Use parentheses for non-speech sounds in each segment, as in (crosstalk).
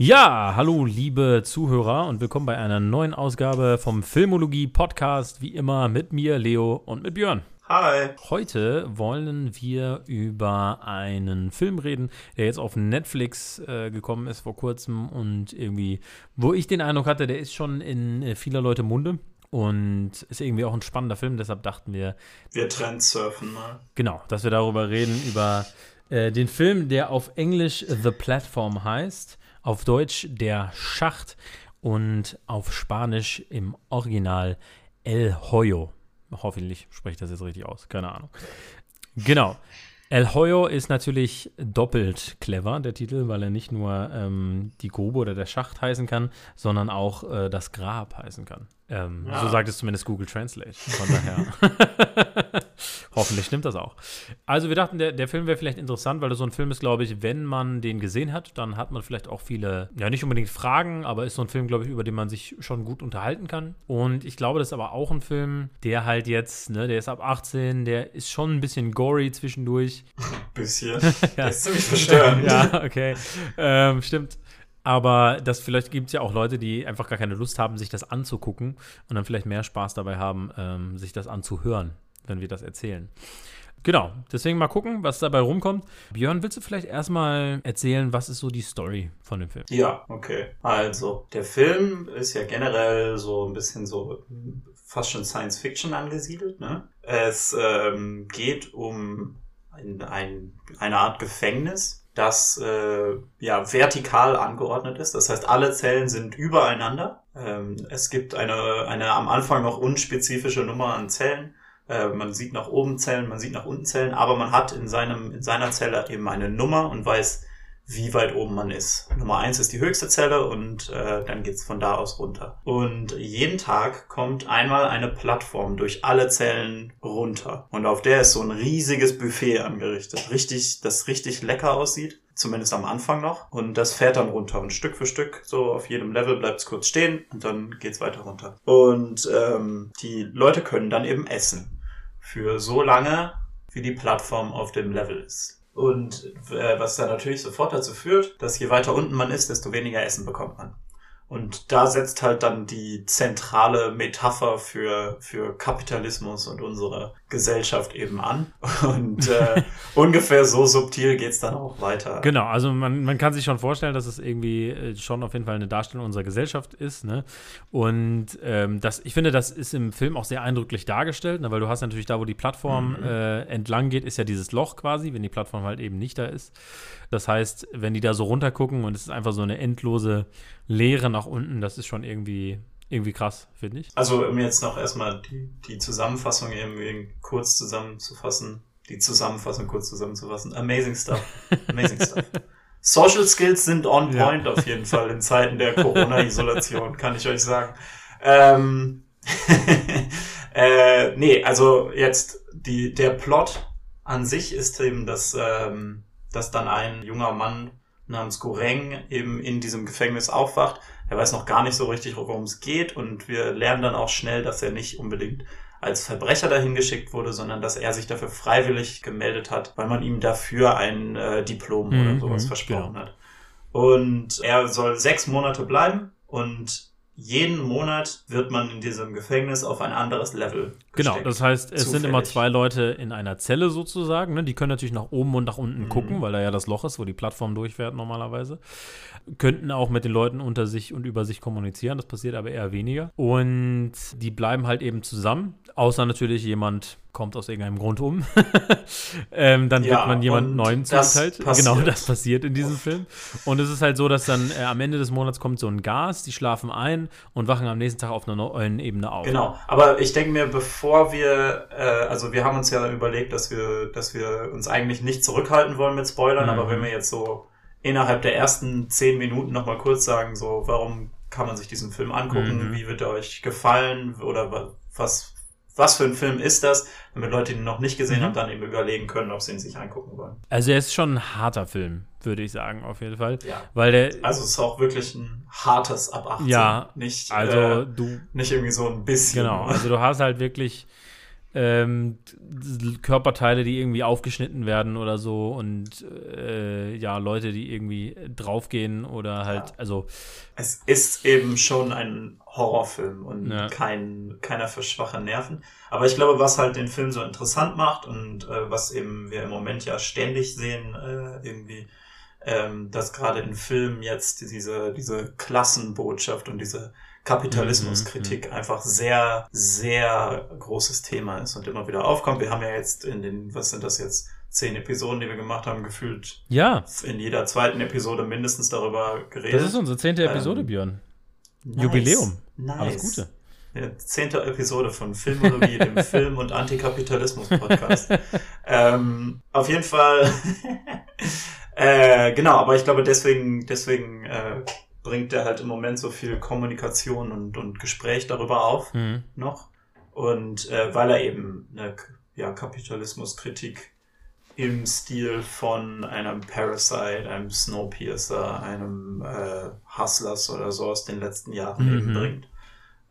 Ja, hallo liebe Zuhörer und willkommen bei einer neuen Ausgabe vom Filmologie Podcast, wie immer mit mir, Leo und mit Björn. Hi. Heute wollen wir über einen Film reden, der jetzt auf Netflix äh, gekommen ist vor kurzem und irgendwie, wo ich den Eindruck hatte, der ist schon in äh, vieler Leute Munde und ist irgendwie auch ein spannender Film, deshalb dachten wir. Wir trendsurfen mal. Genau, dass wir darüber reden, über äh, den Film, der auf Englisch The Platform heißt auf Deutsch Der Schacht und auf Spanisch im Original El Hoyo. Hoffentlich spreche ich das jetzt richtig aus, keine Ahnung. Genau. El Hoyo ist natürlich doppelt clever, der Titel, weil er nicht nur ähm, die Grube oder der Schacht heißen kann, sondern auch äh, das Grab heißen kann. Ähm, ja. So sagt es zumindest Google Translate. Von daher. (laughs) Hoffentlich stimmt das auch. Also wir dachten, der, der Film wäre vielleicht interessant, weil das so ein Film ist, glaube ich, wenn man den gesehen hat, dann hat man vielleicht auch viele, ja nicht unbedingt Fragen, aber ist so ein Film, glaube ich, über den man sich schon gut unterhalten kann. Und ich glaube, das ist aber auch ein Film, der halt jetzt, ne, der ist ab 18, der ist schon ein bisschen gory zwischendurch. Bisschen. (laughs) ja. Der ist ziemlich verstörend. ja, okay. Ähm, stimmt. Aber das vielleicht gibt es ja auch Leute, die einfach gar keine Lust haben, sich das anzugucken und dann vielleicht mehr Spaß dabei haben, ähm, sich das anzuhören, wenn wir das erzählen. Genau, deswegen mal gucken, was dabei rumkommt. Björn, willst du vielleicht erstmal erzählen, was ist so die Story von dem Film? Ja, okay. Also, der Film ist ja generell so ein bisschen so fast schon Science Fiction angesiedelt. Ne? Es ähm, geht um ein, ein, eine Art Gefängnis, das äh, ja vertikal angeordnet ist. Das heißt, alle Zellen sind übereinander. Ähm, es gibt eine, eine am Anfang noch unspezifische Nummer an Zellen. Äh, man sieht nach oben Zellen, man sieht nach unten Zellen, aber man hat in seinem in seiner Zelle eben eine Nummer und weiß, wie weit oben man ist. Nummer eins ist die höchste Zelle und äh, dann geht's von da aus runter. Und jeden Tag kommt einmal eine Plattform durch alle Zellen runter. Und auf der ist so ein riesiges Buffet angerichtet. Richtig, das richtig lecker aussieht. Zumindest am Anfang noch. Und das fährt dann runter. Und Stück für Stück, so auf jedem Level bleibt es kurz stehen und dann geht's weiter runter. Und ähm, die Leute können dann eben essen. Für so lange, wie die Plattform auf dem Level ist. Und äh, was dann natürlich sofort dazu führt, dass je weiter unten man ist, desto weniger Essen bekommt man. Und da setzt halt dann die zentrale Metapher für, für Kapitalismus und unsere Gesellschaft eben an. Und äh, (laughs) ungefähr so subtil geht's dann auch weiter. Genau, also man, man kann sich schon vorstellen, dass es irgendwie äh, schon auf jeden Fall eine Darstellung unserer Gesellschaft ist. Ne? Und ähm, das, ich finde, das ist im Film auch sehr eindrücklich dargestellt, ne? weil du hast natürlich da, wo die Plattform mhm. äh, entlang geht, ist ja dieses Loch quasi, wenn die Plattform halt eben nicht da ist. Das heißt, wenn die da so runter gucken und es ist einfach so eine endlose Leere nach unten, das ist schon irgendwie, irgendwie krass, finde ich. Also, um jetzt noch erstmal die, die Zusammenfassung irgendwie kurz zusammenzufassen, die Zusammenfassung kurz zusammenzufassen. Amazing stuff. Amazing stuff. (laughs) Social Skills sind on point ja. auf jeden Fall in Zeiten der Corona-Isolation, kann ich euch sagen. Ähm, (laughs) äh, nee, also jetzt die, der Plot an sich ist eben, dass ähm, dass dann ein junger Mann namens Goreng eben in diesem Gefängnis aufwacht. Er weiß noch gar nicht so richtig, worum es geht und wir lernen dann auch schnell, dass er nicht unbedingt als Verbrecher dahin geschickt wurde, sondern dass er sich dafür freiwillig gemeldet hat, weil man ihm dafür ein äh, Diplom mhm, oder sowas versprochen genau. hat. Und er soll sechs Monate bleiben und jeden Monat wird man in diesem Gefängnis auf ein anderes Level. Gesteckt. Genau, das heißt, es Zufällig. sind immer zwei Leute in einer Zelle sozusagen. Ne? Die können natürlich nach oben und nach unten mhm. gucken, weil da ja das Loch ist, wo die Plattform durchfährt normalerweise. Könnten auch mit den Leuten unter sich und über sich kommunizieren, das passiert aber eher weniger. Und die bleiben halt eben zusammen, außer natürlich jemand kommt aus irgendeinem Grund um. (laughs) ähm, dann ja, wird man jemand Neuen zugeteilt. Genau, das passiert in diesem Film. Und es ist halt so, dass dann äh, am Ende des Monats kommt so ein Gas, die schlafen ein und wachen am nächsten Tag auf einer neuen Ebene auf. Genau, aber ich denke mir, bevor wir, äh, also wir haben uns ja überlegt, dass wir, dass wir uns eigentlich nicht zurückhalten wollen mit Spoilern, mhm. aber wenn wir jetzt so innerhalb der ersten zehn Minuten nochmal kurz sagen, so, warum kann man sich diesen Film angucken, mhm. wie wird er euch gefallen oder was was für ein Film ist das, damit Leute ihn noch nicht gesehen mhm. haben, dann eben überlegen können, ob sie ihn sich angucken wollen. Also er ist schon ein harter Film, würde ich sagen, auf jeden Fall. Ja. Weil der, also es ist auch wirklich ein hartes ab 18. Ja, nicht, also äh, du. Nicht irgendwie so ein bisschen. Genau, also du hast halt wirklich ähm, Körperteile, die irgendwie aufgeschnitten werden oder so und äh, ja, Leute, die irgendwie draufgehen oder halt, ja. also. Es ist eben schon ein Horrorfilm und ja. kein, keiner für schwache Nerven. Aber ich glaube, was halt den Film so interessant macht und äh, was eben wir im Moment ja ständig sehen, äh, irgendwie, ähm, dass gerade in Filmen jetzt diese, diese Klassenbotschaft und diese Kapitalismuskritik mhm, mhm, einfach sehr, sehr großes Thema ist und immer wieder aufkommt. Wir haben ja jetzt in den, was sind das jetzt, zehn Episoden, die wir gemacht haben, gefühlt ja. in jeder zweiten Episode mindestens darüber geredet. Das ist unsere zehnte Episode, ähm, Björn. Nice, Jubiläum. Nice. Alles Gute. Zehnte Episode von Filmologie, dem (laughs) Film- und Antikapitalismus-Podcast. (laughs) ähm, auf jeden Fall. (laughs) äh, genau, aber ich glaube, deswegen, deswegen äh, bringt er halt im Moment so viel Kommunikation und, und Gespräch darüber auf mhm. noch. Und äh, weil er eben eine ja, Kapitalismuskritik im Stil von einem Parasite, einem Snowpiercer, einem äh, Hustlers oder so aus den letzten Jahren mhm. eben bringt.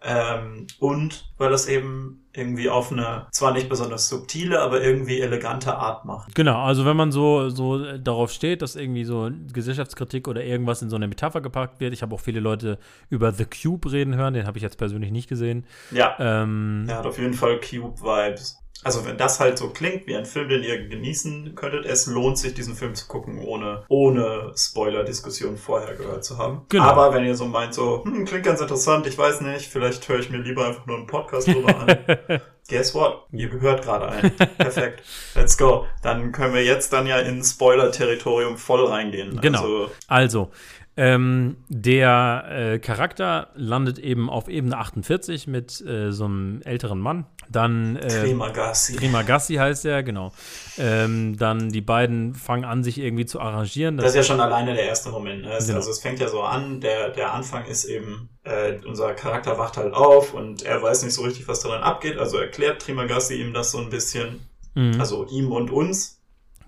Ähm, und weil das eben irgendwie auf eine zwar nicht besonders subtile, aber irgendwie elegante Art macht. Genau, also wenn man so, so darauf steht, dass irgendwie so Gesellschaftskritik oder irgendwas in so eine Metapher gepackt wird. Ich habe auch viele Leute über The Cube reden hören, den habe ich jetzt persönlich nicht gesehen. Ja. Ähm, er hat auf jeden Fall Cube-Vibes. Also wenn das halt so klingt wie ein Film, den ihr genießen könntet, es lohnt sich, diesen Film zu gucken, ohne, ohne Spoiler-Diskussion vorher gehört zu haben. Genau. Aber wenn ihr so meint, so, hm, klingt ganz interessant, ich weiß nicht, vielleicht höre ich mir lieber einfach nur einen Podcast drüber an. (laughs) Guess what? Ihr gehört gerade ein. Perfekt. Let's go. Dann können wir jetzt dann ja in Spoiler-Territorium voll reingehen. Genau. Also, also ähm, der äh, Charakter landet eben auf Ebene 48 mit äh, so einem älteren Mann. Dann äh, Trimagassi. Trimagassi heißt er, genau. Ähm, dann die beiden fangen an, sich irgendwie zu arrangieren. Das, das ist ja schon alleine der erste Moment. Ne? Genau. Also es fängt ja so an, der, der Anfang ist eben, äh, unser Charakter wacht halt auf und er weiß nicht so richtig, was daran abgeht. Also erklärt Trimagassi ihm das so ein bisschen. Mhm. Also ihm und uns.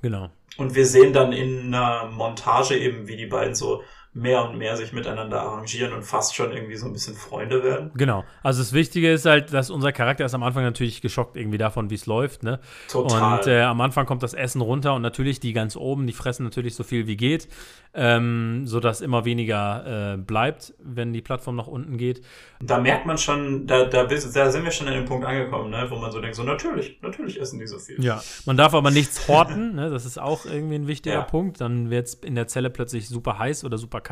Genau. Und wir sehen dann in einer Montage eben, wie die beiden so mehr und mehr sich miteinander arrangieren und fast schon irgendwie so ein bisschen Freunde werden. Genau. Also das Wichtige ist halt, dass unser Charakter ist am Anfang natürlich geschockt irgendwie davon, wie es läuft. Ne? Total. Und äh, am Anfang kommt das Essen runter und natürlich die ganz oben, die fressen natürlich so viel wie geht, ähm, sodass immer weniger äh, bleibt, wenn die Plattform nach unten geht. Da merkt man schon, da, da, da sind wir schon an dem Punkt angekommen, ne? wo man so denkt, so natürlich, natürlich essen die so viel. Ja, man darf aber nichts horten, ne? das ist auch irgendwie ein wichtiger ja. Punkt. Dann wird es in der Zelle plötzlich super heiß oder super kalt.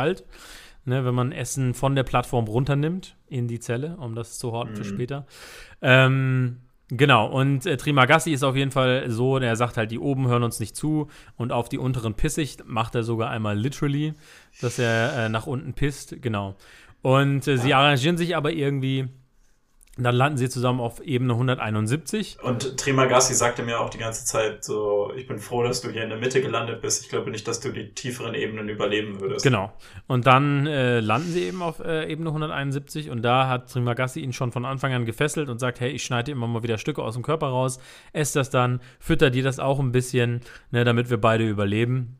Ne, wenn man Essen von der Plattform runternimmt in die Zelle, um das zu horten mhm. für später. Ähm, genau, und äh, Trimagassi ist auf jeden Fall so, der sagt halt, die oben hören uns nicht zu und auf die unteren pissig, macht er sogar einmal literally, dass er äh, nach unten pisst, genau. Und äh, sie arrangieren sich aber irgendwie dann landen sie zusammen auf Ebene 171. Und Trimagassi sagte mir auch die ganze Zeit so, ich bin froh, dass du hier in der Mitte gelandet bist. Ich glaube nicht, dass du die tieferen Ebenen überleben würdest. Genau. Und dann äh, landen sie eben auf äh, Ebene 171 und da hat Trimagassi ihn schon von Anfang an gefesselt und sagt, hey, ich schneide immer mal wieder Stücke aus dem Körper raus, ess das dann, fütter dir das auch ein bisschen, ne, damit wir beide überleben.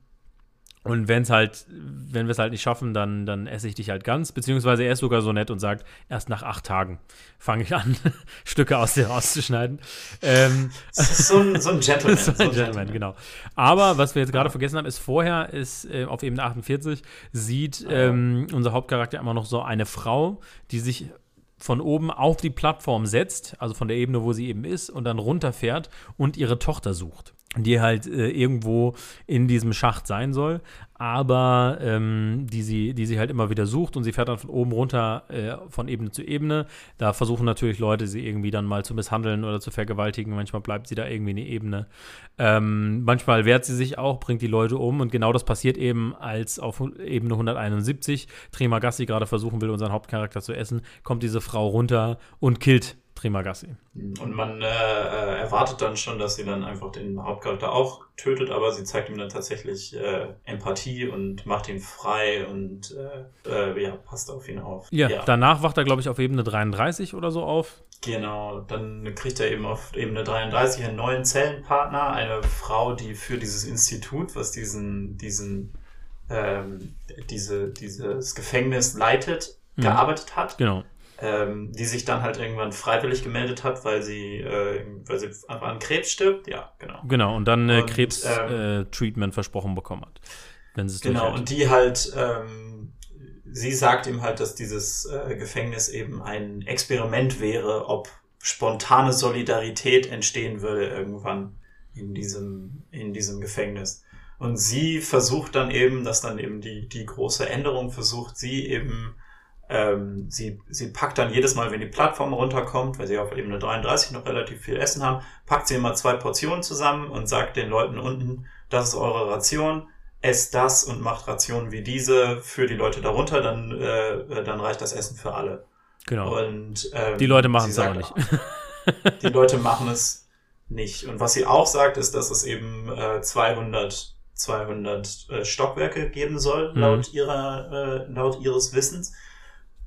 Und wenn es halt, wenn wir es halt nicht schaffen, dann, dann esse ich dich halt ganz. Beziehungsweise er ist sogar so nett und sagt, erst nach acht Tagen fange ich an, (laughs) Stücke aus dir rauszuschneiden. Ähm, so, ein, so ein (laughs) Gentleman. so ein Gentleman, Gentleman, genau. Aber was wir jetzt gerade vergessen haben, ist vorher ist äh, auf Ebene 48 sieht ähm, unser Hauptcharakter immer noch so eine Frau, die sich von oben auf die Plattform setzt, also von der Ebene, wo sie eben ist, und dann runterfährt und ihre Tochter sucht die halt äh, irgendwo in diesem Schacht sein soll, aber ähm, die, sie, die sie halt immer wieder sucht und sie fährt dann von oben runter äh, von Ebene zu Ebene. Da versuchen natürlich Leute, sie irgendwie dann mal zu misshandeln oder zu vergewaltigen. Manchmal bleibt sie da irgendwie eine Ebene. Ähm, manchmal wehrt sie sich auch, bringt die Leute um und genau das passiert eben, als auf Ebene 171 Trimagassi gerade versuchen will, unseren Hauptcharakter zu essen, kommt diese Frau runter und killt Trimagassi. Und man äh, äh, erwartet dann schon, dass sie dann einfach den Hauptcharakter auch tötet, aber sie zeigt ihm dann tatsächlich äh, Empathie und macht ihn frei und äh, äh ja, passt auf ihn auf. Ja, ja. danach wacht er, glaube ich, auf Ebene 33 oder so auf. Genau, dann kriegt er eben auf Ebene 33 einen neuen Zellenpartner, eine Frau, die für dieses Institut, was diesen, diesen, ähm, diese, dieses Gefängnis leitet, mhm. gearbeitet hat. Genau ähm, die sich dann halt irgendwann freiwillig gemeldet hat, weil sie, äh, weil sie einfach an Krebs stirbt. Ja, genau. Genau, und dann äh, Krebs-Treatment ähm, äh, versprochen bekommen hat. Wenn sie genau, und die halt, ähm, sie sagt ihm halt, dass dieses äh, Gefängnis eben ein Experiment wäre, ob spontane Solidarität entstehen würde irgendwann in diesem, in diesem Gefängnis. Und sie versucht dann eben, dass dann eben die, die große Änderung versucht, sie eben ähm, sie, sie packt dann jedes Mal, wenn die Plattform runterkommt, weil sie auf Ebene 33 noch relativ viel Essen haben, packt sie immer zwei Portionen zusammen und sagt den Leuten unten, das ist eure Ration, esst das und macht Rationen wie diese für die Leute darunter, dann, äh, dann reicht das Essen für alle. Genau. Und, ähm, die Leute machen es aber nicht. die Leute machen es nicht. Und was sie auch sagt, ist, dass es eben äh, 200 200 äh, Stockwerke geben soll, mhm. laut ihrer, äh, laut ihres Wissens.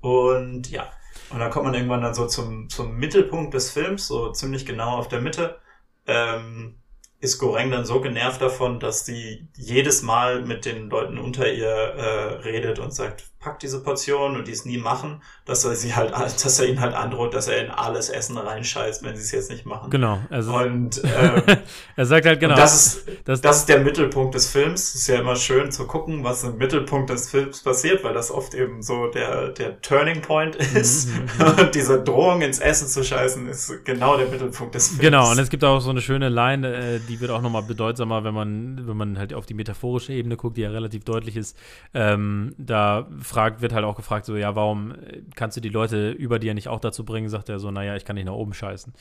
Und ja, und dann kommt man irgendwann dann so zum, zum Mittelpunkt des Films, so ziemlich genau auf der Mitte. Ähm, ist Goreng dann so genervt davon, dass sie jedes Mal mit den Leuten unter ihr äh, redet und sagt, pack diese Portion und die es nie machen, dass er sie halt, dass er ihnen halt androht, dass er in alles Essen reinscheißt, wenn sie es jetzt nicht machen. Genau. Also und (laughs) ähm, er sagt halt genau. Das ist, das, das ist der Mittelpunkt des Films. Ist ja immer schön zu gucken, was im Mittelpunkt des Films passiert, weil das oft eben so der der Turning Point mhm, ist. Mhm. (laughs) und diese Drohung ins Essen zu scheißen ist genau der Mittelpunkt des Films. Genau. Und es gibt auch so eine schöne Line, äh, die wird auch nochmal bedeutsamer, wenn man wenn man halt auf die metaphorische Ebene guckt, die ja relativ deutlich ist. Ähm, da fragt, wird halt auch gefragt, so, ja, warum äh, kannst du die Leute über dir nicht auch dazu bringen? Sagt er so, naja, ich kann nicht nach oben scheißen.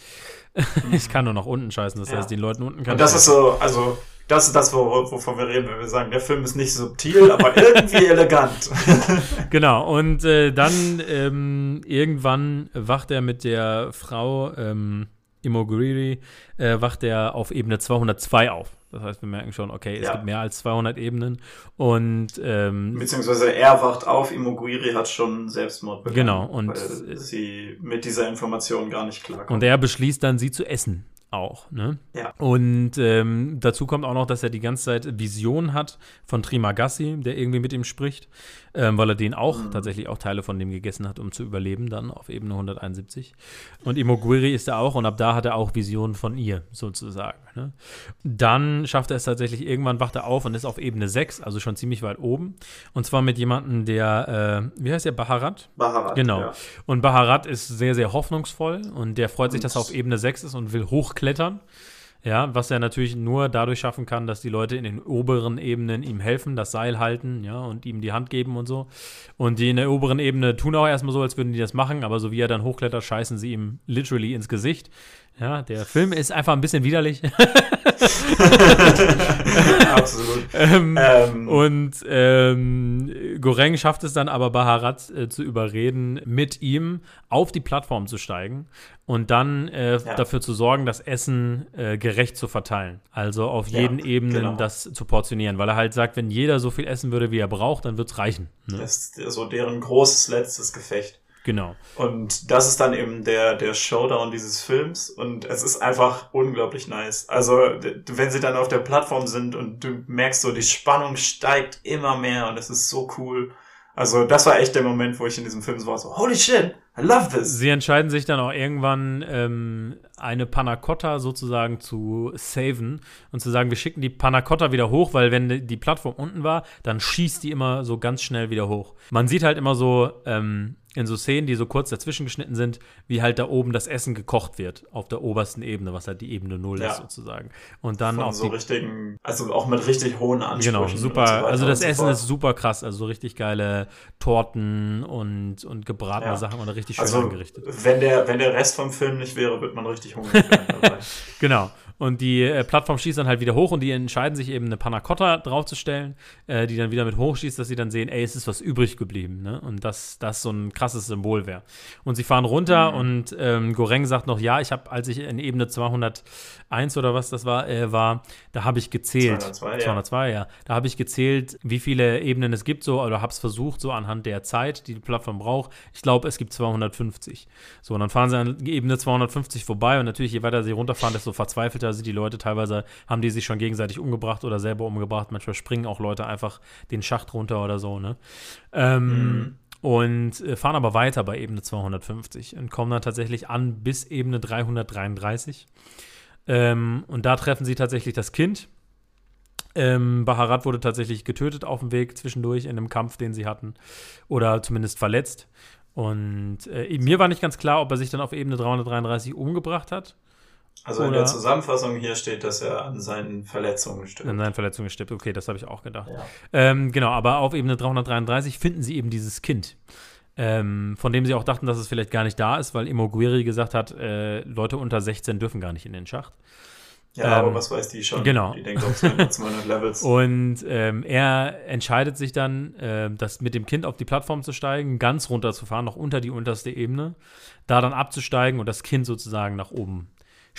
(laughs) ich kann nur nach unten scheißen. Das ja. heißt, den Leuten unten kann Und das ist so, also, das ist das, wovon wir reden, wenn wir sagen, der Film ist nicht subtil, aber irgendwie (laughs) elegant. (laughs) genau, und äh, dann ähm, irgendwann wacht er mit der Frau ähm, Imoguri, äh, wacht er auf Ebene 202 auf. Das heißt, wir merken schon, okay, es ja. gibt mehr als 200 Ebenen. Und ähm, beziehungsweise er wacht auf, Imoguiri hat schon Selbstmord begangen. Genau und sie mit dieser Information gar nicht klarkommt. Und er beschließt dann, sie zu essen auch. Ne? Ja. Und ähm, dazu kommt auch noch, dass er die ganze Zeit Visionen hat von Trimagassi, der irgendwie mit ihm spricht, ähm, weil er den auch mhm. tatsächlich auch Teile von dem gegessen hat, um zu überleben, dann auf Ebene 171. Und Imoguri ist er auch und ab da hat er auch Visionen von ihr, sozusagen. Ne? Dann schafft er es tatsächlich, irgendwann wacht er auf und ist auf Ebene 6, also schon ziemlich weit oben. Und zwar mit jemandem, der, äh, wie heißt der, Baharat? Baharat. Genau. Ja. Und Baharat ist sehr, sehr hoffnungsvoll und der freut sich, dass er auf Ebene 6 ist und will hochklettern. Ja, was er natürlich nur dadurch schaffen kann, dass die Leute in den oberen Ebenen ihm helfen, das Seil halten, ja, und ihm die Hand geben und so. Und die in der oberen Ebene tun auch erstmal so, als würden die das machen, aber so wie er dann hochklettert, scheißen sie ihm literally ins Gesicht. Ja, der Film ist einfach ein bisschen widerlich. (laughs) Absolut. ähm, ähm. Und ähm, Goreng schafft es dann aber Baharat äh, zu überreden, mit ihm auf die Plattform zu steigen und dann äh, ja. dafür zu sorgen, das Essen äh, gerecht zu verteilen. Also auf jeden ja, Ebenen genau. das zu portionieren, weil er halt sagt, wenn jeder so viel essen würde, wie er braucht, dann wird es reichen. Ne? Das ist so deren großes letztes Gefecht. Genau. Und das ist dann eben der, der Showdown dieses Films und es ist einfach unglaublich nice. Also, wenn sie dann auf der Plattform sind und du merkst so, die Spannung steigt immer mehr und es ist so cool. Also, das war echt der Moment, wo ich in diesem Film so war, so, holy shit, I love this. Sie entscheiden sich dann auch irgendwann, ähm, eine Panna Cotta sozusagen zu saven und zu sagen, wir schicken die Panna Cotta wieder hoch, weil wenn die Plattform unten war, dann schießt die immer so ganz schnell wieder hoch. Man sieht halt immer so, ähm, in so Szenen, die so kurz dazwischen geschnitten sind, wie halt da oben das Essen gekocht wird auf der obersten Ebene, was halt die Ebene Null ja. ist sozusagen. Und dann auch so richtigen, also auch mit richtig hohen Ansprüchen. Genau, super. So also das Essen so ist super krass, also so richtig geile Torten und und gebratene ja. Sachen und richtig schön also, angerichtet. Wenn der wenn der Rest vom Film nicht wäre, wird man richtig hungrig (laughs) genau. Und die äh, Plattform schießt dann halt wieder hoch und die entscheiden sich eben eine Panna Cotta draufzustellen, äh, die dann wieder mit hochschießt, dass sie dann sehen, ey, es ist was übrig geblieben. Ne? Und das, das so ein krasses Symbol wäre. Und sie fahren runter mhm. und ähm, Goreng sagt noch, ja, ich habe, als ich in Ebene 201 oder was das war, äh, war, da habe ich gezählt. 202, 202 ja. ja. Da habe ich gezählt, wie viele Ebenen es gibt so, oder habe es versucht, so anhand der Zeit, die die Plattform braucht. Ich glaube, es gibt 250. So, und dann fahren sie an Ebene 250 vorbei und natürlich, je weiter sie runterfahren, desto verzweifelter sind die Leute teilweise, haben die sich schon gegenseitig umgebracht oder selber umgebracht. Manchmal springen auch Leute einfach den Schacht runter oder so, ne? Ähm, mhm. und äh, fahren aber weiter bei Ebene 250 und kommen dann tatsächlich an bis Ebene 333. Ähm, und da treffen sie tatsächlich das Kind. Ähm, Baharat wurde tatsächlich getötet auf dem Weg zwischendurch in einem Kampf, den sie hatten. Oder zumindest verletzt. Und äh, mir war nicht ganz klar, ob er sich dann auf Ebene 333 umgebracht hat. Also in der Zusammenfassung hier steht, dass er an seinen Verletzungen stirbt. An seinen Verletzungen stirbt, okay, das habe ich auch gedacht. Ja. Ähm, genau, aber auf Ebene 333 finden sie eben dieses Kind. Ähm, von dem sie auch dachten, dass es vielleicht gar nicht da ist, weil Imoguiri gesagt hat, äh, Leute unter 16 dürfen gar nicht in den Schacht. Ja, ähm, aber was weiß die schon? Genau. Die denkt auf (laughs) 200 Levels. Und ähm, er entscheidet sich dann, äh, das mit dem Kind auf die Plattform zu steigen, ganz runterzufahren, noch unter die unterste Ebene, da dann abzusteigen und das Kind sozusagen nach oben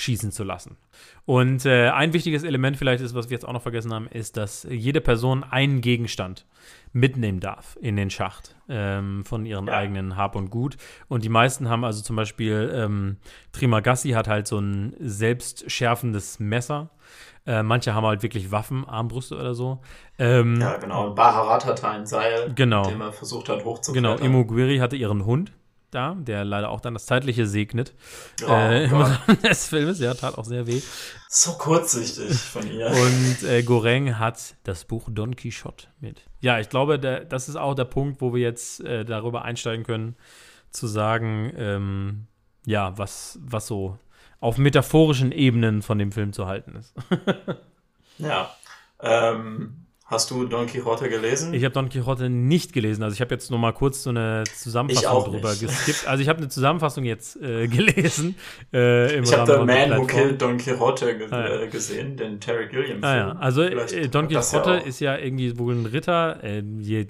schießen zu lassen. Und äh, ein wichtiges Element vielleicht ist, was wir jetzt auch noch vergessen haben, ist, dass jede Person einen Gegenstand mitnehmen darf in den Schacht ähm, von ihren ja. eigenen Hab und Gut. Und die meisten haben also zum Beispiel, ähm, Trimagassi hat halt so ein selbstschärfendes Messer. Äh, manche haben halt wirklich Waffen, Armbrüste oder so. Ähm, ja, genau. Und Baharat hatte ein Seil, genau. dem er versucht hat, hochzuklettern. Genau, Imoguiri hatte ihren Hund da, der leider auch dann das Zeitliche segnet. Oh, äh, (laughs) Im Rahmen des Filmes, ja, tat auch sehr weh. So kurzsichtig von ihr. Und äh, Goreng hat das Buch Don Quixote mit. Ja, ich glaube, der, das ist auch der Punkt, wo wir jetzt äh, darüber einsteigen können, zu sagen, ähm, ja, was, was so auf metaphorischen Ebenen von dem Film zu halten ist. (laughs) ja. Ähm, Hast du Don Quixote gelesen? Ich habe Don Quixote nicht gelesen. Also ich habe jetzt noch mal kurz so eine Zusammenfassung drüber geskippt. Also ich habe eine Zusammenfassung jetzt äh, (laughs) gelesen. Äh, ich habe The Man Who Killed Don Quixote ge ah, ja. Äh, gesehen, den Terry Gilliam. Ah, ja. Also äh, Don Quixote ja ist ja irgendwie wohl ein Ritter. Äh,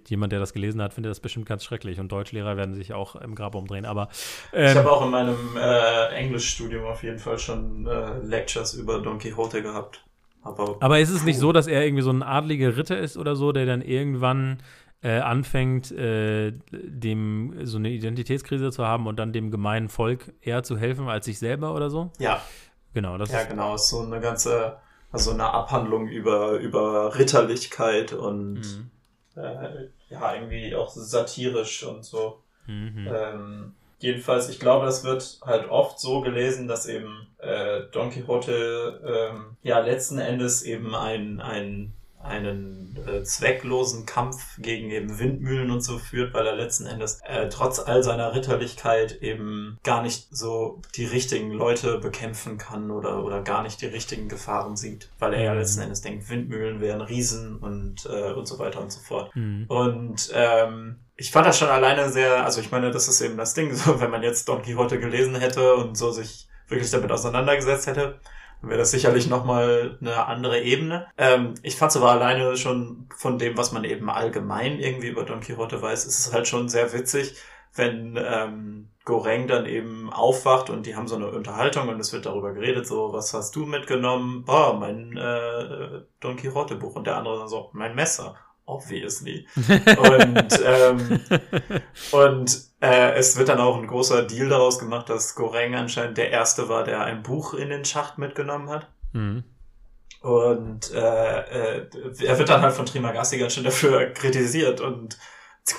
jemand, der das gelesen hat, findet das bestimmt ganz schrecklich. Und Deutschlehrer werden sich auch im Grab umdrehen. Aber ähm, ich habe auch in meinem äh, Englischstudium auf jeden Fall schon Lectures über Don Quixote gehabt. Aber, Aber ist es nicht so, dass er irgendwie so ein adliger Ritter ist oder so, der dann irgendwann äh, anfängt, äh, dem so eine Identitätskrise zu haben und dann dem gemeinen Volk eher zu helfen als sich selber oder so? Ja. Genau, das Ja, genau, ist so eine ganze, also eine Abhandlung über, über Ritterlichkeit und mhm. äh, ja, irgendwie auch satirisch und so. Mhm. Ähm, Jedenfalls, ich glaube, das wird halt oft so gelesen, dass eben äh, Don Quixote ähm, ja letzten Endes eben ein, ein, einen äh, zwecklosen Kampf gegen eben Windmühlen und so führt, weil er letzten Endes äh, trotz all seiner Ritterlichkeit eben gar nicht so die richtigen Leute bekämpfen kann oder, oder gar nicht die richtigen Gefahren sieht, weil er ja letzten Endes denkt, Windmühlen wären Riesen und, äh, und so weiter und so fort. Mhm. Und ähm, ich fand das schon alleine sehr, also ich meine, das ist eben das Ding, (laughs) so wenn man jetzt Don Quixote gelesen hätte und so sich wirklich damit auseinandergesetzt hätte, wäre das sicherlich nochmal eine andere Ebene. Ähm, ich fand es aber alleine schon von dem, was man eben allgemein irgendwie über Don Quixote weiß, ist es halt schon sehr witzig, wenn ähm, Goreng dann eben aufwacht und die haben so eine Unterhaltung und es wird darüber geredet, so, was hast du mitgenommen? Boah, mein äh, Don Quixote Buch und der andere dann so, mein Messer obviously. (laughs) und ähm, und äh, es wird dann auch ein großer Deal daraus gemacht, dass Goreng anscheinend der Erste war, der ein Buch in den Schacht mitgenommen hat. Mhm. Und äh, äh, er wird dann halt von Trimagasi ganz schön dafür kritisiert und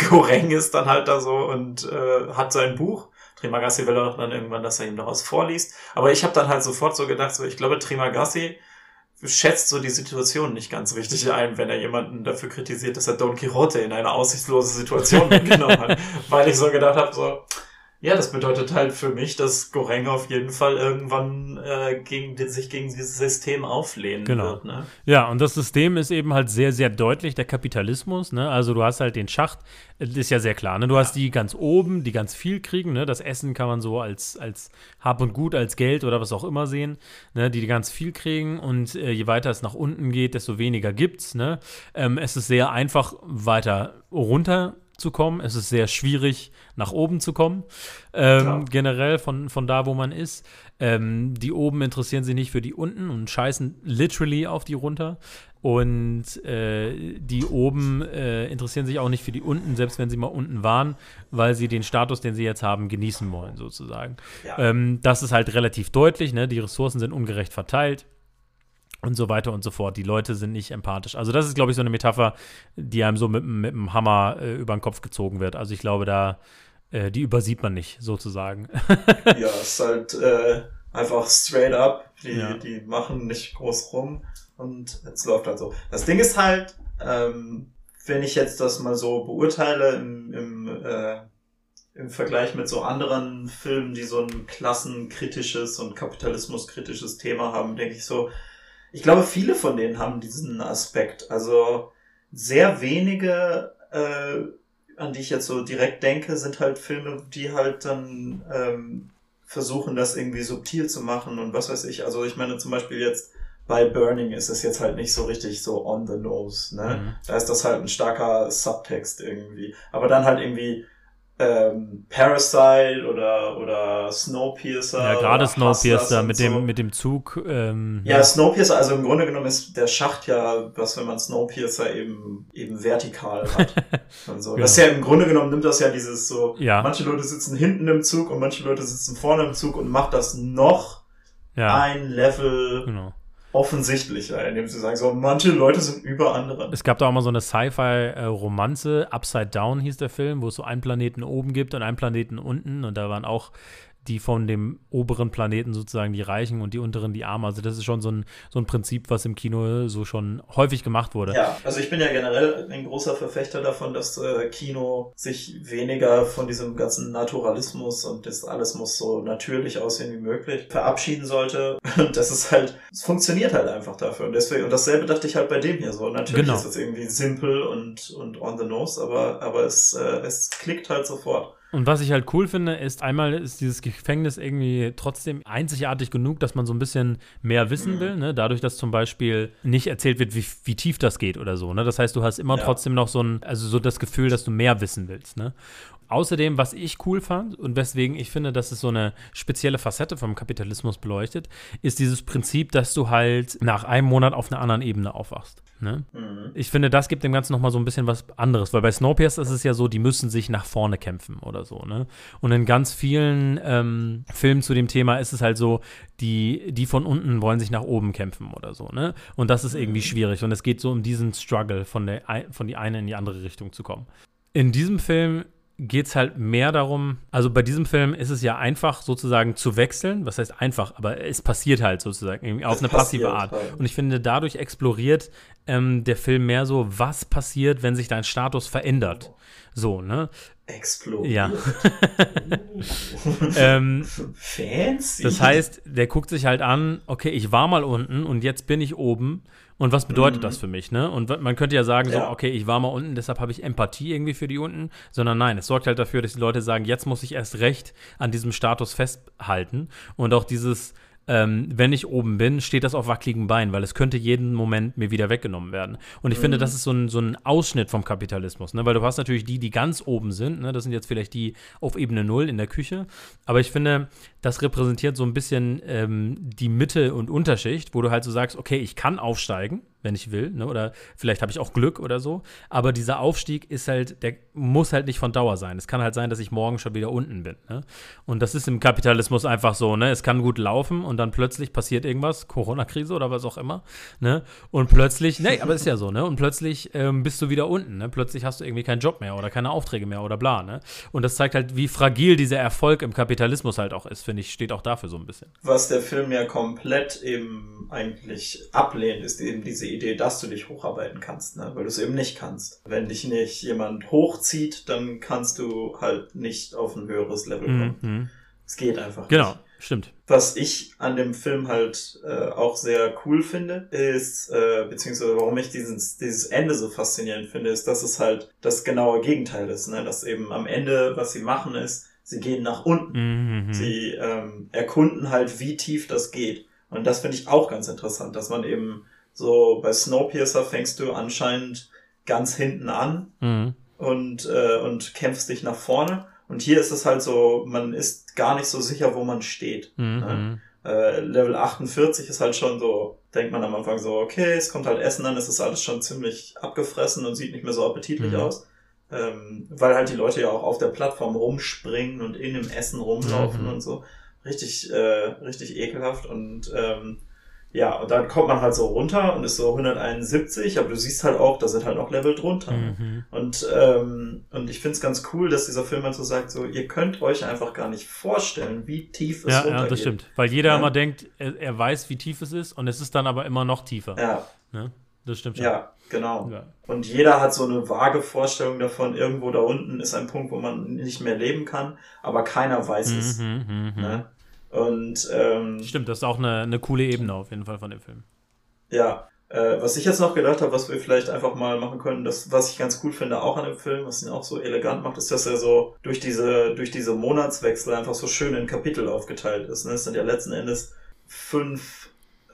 Goreng ist dann halt da so und äh, hat sein Buch. Trimagasi will auch dann irgendwann, dass er ihm daraus vorliest. Aber ich habe dann halt sofort so gedacht, so ich glaube, Trimagasi schätzt so die Situation nicht ganz richtig ein, wenn er jemanden dafür kritisiert, dass er Don Quixote in eine aussichtslose Situation (laughs) mitgenommen hat. Weil ich so gedacht habe, so, ja, das bedeutet halt für mich, dass Goreng auf jeden Fall irgendwann äh, gegen, sich gegen dieses System auflehnen genau. wird. Ne? Ja, und das System ist eben halt sehr, sehr deutlich der Kapitalismus. Ne? Also du hast halt den Schacht, das ist ja sehr klar. Ne? Du ja. hast die ganz oben, die ganz viel kriegen. Ne? Das Essen kann man so als, als Hab und Gut, als Geld oder was auch immer sehen, ne? die, die ganz viel kriegen. Und äh, je weiter es nach unten geht, desto weniger gibt's. Ne? Ähm, es ist sehr einfach, weiter runter zu kommen. Es ist sehr schwierig, nach oben zu kommen. Ähm, generell von, von da, wo man ist. Ähm, die oben interessieren sich nicht für die unten und scheißen literally auf die runter. Und äh, die oben äh, interessieren sich auch nicht für die unten, selbst wenn sie mal unten waren, weil sie den Status, den sie jetzt haben, genießen wollen, sozusagen. Ja. Ähm, das ist halt relativ deutlich. Ne? Die Ressourcen sind ungerecht verteilt. Und so weiter und so fort. Die Leute sind nicht empathisch. Also das ist, glaube ich, so eine Metapher, die einem so mit, mit dem Hammer äh, über den Kopf gezogen wird. Also ich glaube, da, äh, die übersieht man nicht, sozusagen. (laughs) ja, es ist halt äh, einfach straight up. Die, ja. die machen nicht groß rum und es läuft halt so. Das Ding ist halt, ähm, wenn ich jetzt das mal so beurteile im, im, äh, im Vergleich mit so anderen Filmen, die so ein klassenkritisches und kapitalismuskritisches Thema haben, denke ich so, ich glaube, viele von denen haben diesen Aspekt. Also sehr wenige, äh, an die ich jetzt so direkt denke, sind halt Filme, die halt dann ähm, versuchen, das irgendwie subtil zu machen und was weiß ich. Also ich meine zum Beispiel jetzt bei Burning ist es jetzt halt nicht so richtig so on the nose. Ne? Mhm. Da ist das halt ein starker Subtext irgendwie. Aber dann halt irgendwie ähm, Parasite oder, oder Snowpiercer. Ja, gerade Snowpiercer mit dem, so. mit dem Zug. Ähm, ja, ja, Snowpiercer, also im Grunde genommen ist der Schacht ja, was wenn man Snowpiercer eben, eben vertikal hat. (laughs) so. Genau. Das ist ja im Grunde genommen nimmt das ja dieses so, ja. manche Leute sitzen hinten im Zug und manche Leute sitzen vorne im Zug und macht das noch ja. ein Level genau offensichtlicher, indem sie sagen, so manche Leute sind über andere. Es gab da auch mal so eine Sci-Fi-Romanze, Upside Down hieß der Film, wo es so einen Planeten oben gibt und einen Planeten unten und da waren auch die von dem oberen Planeten sozusagen die Reichen und die unteren die Armen. Also das ist schon so ein, so ein Prinzip, was im Kino so schon häufig gemacht wurde. Ja, also ich bin ja generell ein großer Verfechter davon, dass äh, Kino sich weniger von diesem ganzen Naturalismus und das alles muss so natürlich aussehen wie möglich verabschieden sollte. (laughs) Und das ist halt, es funktioniert halt einfach dafür. Und deswegen, und dasselbe dachte ich halt bei dem hier so. Natürlich genau. ist es irgendwie simpel und, und on the nose, aber, aber es, äh, es klickt halt sofort. Und was ich halt cool finde, ist einmal ist dieses Gefängnis irgendwie trotzdem einzigartig genug, dass man so ein bisschen mehr wissen will. Ne? Dadurch, dass zum Beispiel nicht erzählt wird, wie, wie tief das geht oder so. Ne? Das heißt, du hast immer ja. trotzdem noch so ein, also so das Gefühl, dass du mehr wissen willst. Ne? Außerdem, was ich cool fand und weswegen ich finde, dass es so eine spezielle Facette vom Kapitalismus beleuchtet, ist dieses Prinzip, dass du halt nach einem Monat auf einer anderen Ebene aufwachst. Ne? Mhm. Ich finde, das gibt dem Ganzen nochmal so ein bisschen was anderes, weil bei Snowpiercer ist es ja so, die müssen sich nach vorne kämpfen oder so. Ne? Und in ganz vielen ähm, Filmen zu dem Thema ist es halt so, die, die von unten wollen sich nach oben kämpfen oder so. Ne? Und das ist irgendwie mhm. schwierig. Und es geht so um diesen Struggle, von der, von die eine in die andere Richtung zu kommen. In diesem Film geht es halt mehr darum, also bei diesem Film ist es ja einfach sozusagen zu wechseln, was heißt einfach, aber es passiert halt sozusagen auf es eine passive Art. Halt. Und ich finde, dadurch exploriert ähm, der Film mehr so, was passiert, wenn sich dein Status verändert. So, ne? Explodiert. Ja. (laughs) (laughs) ähm, Fancy. Das heißt, der guckt sich halt an, okay, ich war mal unten und jetzt bin ich oben und was bedeutet mhm. das für mich, ne? Und man könnte ja sagen, ja. so, okay, ich war mal unten, deshalb habe ich Empathie irgendwie für die unten, sondern nein, es sorgt halt dafür, dass die Leute sagen, jetzt muss ich erst recht an diesem Status festhalten und auch dieses ähm, wenn ich oben bin, steht das auf wackeligen Beinen, weil es könnte jeden Moment mir wieder weggenommen werden. Und ich mhm. finde, das ist so ein, so ein Ausschnitt vom Kapitalismus, ne? weil du hast natürlich die, die ganz oben sind, ne? das sind jetzt vielleicht die auf Ebene Null in der Küche, aber ich finde, das repräsentiert so ein bisschen ähm, die Mitte und Unterschicht, wo du halt so sagst, okay, ich kann aufsteigen, wenn ich will, ne? oder vielleicht habe ich auch Glück oder so. Aber dieser Aufstieg ist halt, der muss halt nicht von Dauer sein. Es kann halt sein, dass ich morgen schon wieder unten bin. Ne? Und das ist im Kapitalismus einfach so, ne? Es kann gut laufen und dann plötzlich passiert irgendwas, Corona-Krise oder was auch immer, ne? Und plötzlich, ne, aber ist ja so, ne? Und plötzlich ähm, bist du wieder unten, ne? Plötzlich hast du irgendwie keinen Job mehr oder keine Aufträge mehr oder bla, ne? Und das zeigt halt, wie fragil dieser Erfolg im Kapitalismus halt auch ist, finde ich, steht auch dafür so ein bisschen. Was der Film ja komplett eben eigentlich ablehnt, ist eben diese Idee, dass du dich hocharbeiten kannst, ne? weil du es eben nicht kannst. Wenn dich nicht jemand hochzieht, dann kannst du halt nicht auf ein höheres Level kommen. Mhm. Es geht einfach genau. nicht. Genau. Stimmt. Was ich an dem Film halt äh, auch sehr cool finde, ist, äh, beziehungsweise warum ich dieses, dieses Ende so faszinierend finde, ist, dass es halt das genaue Gegenteil ist. Ne? Dass eben am Ende, was sie machen, ist, sie gehen nach unten. Mhm. Sie ähm, erkunden halt, wie tief das geht. Und das finde ich auch ganz interessant, dass man eben so bei Snowpiercer fängst du anscheinend ganz hinten an mhm. und, äh, und kämpfst dich nach vorne. Und hier ist es halt so, man ist gar nicht so sicher, wo man steht. Mhm. Ne? Äh, Level 48 ist halt schon so, denkt man am Anfang so, okay, es kommt halt Essen an, es ist alles schon ziemlich abgefressen und sieht nicht mehr so appetitlich mhm. aus. Ähm, weil halt die Leute ja auch auf der Plattform rumspringen und in dem Essen rumlaufen mhm. und so. Richtig, äh, richtig ekelhaft und ähm, ja, und dann kommt man halt so runter und ist so 171, aber du siehst halt auch, da sind halt noch Level drunter. Mhm. Und, ähm, und ich find's ganz cool, dass dieser Film halt so sagt, so, ihr könnt euch einfach gar nicht vorstellen, wie tief es Ja, runtergeht. ja, das stimmt. Weil jeder Ja. immer denkt, er, er weiß, wie tief es ist und es ist dann aber immer noch tiefer. Ja, Ne? Das stimmt schon. ja, genau. Ja. Und jeder hat so eine vage Vorstellung davon, irgendwo da unten ist ein Punkt, wo man nicht mehr leben kann, aber keiner weiß es. Mhm, mhm, mhm. Ne? Und ähm, Stimmt, das ist auch eine, eine coole Ebene auf jeden Fall von dem Film. ja, äh, was ich jetzt noch gedacht habe, was wir vielleicht einfach mal machen können, das, was ich ganz cool finde, auch an dem Film, was ihn auch so elegant macht, ist, dass er so durch diese, durch diese Monatswechsel einfach so schön in Kapitel aufgeteilt ist. Ne? Es sind ja letzten Endes fünf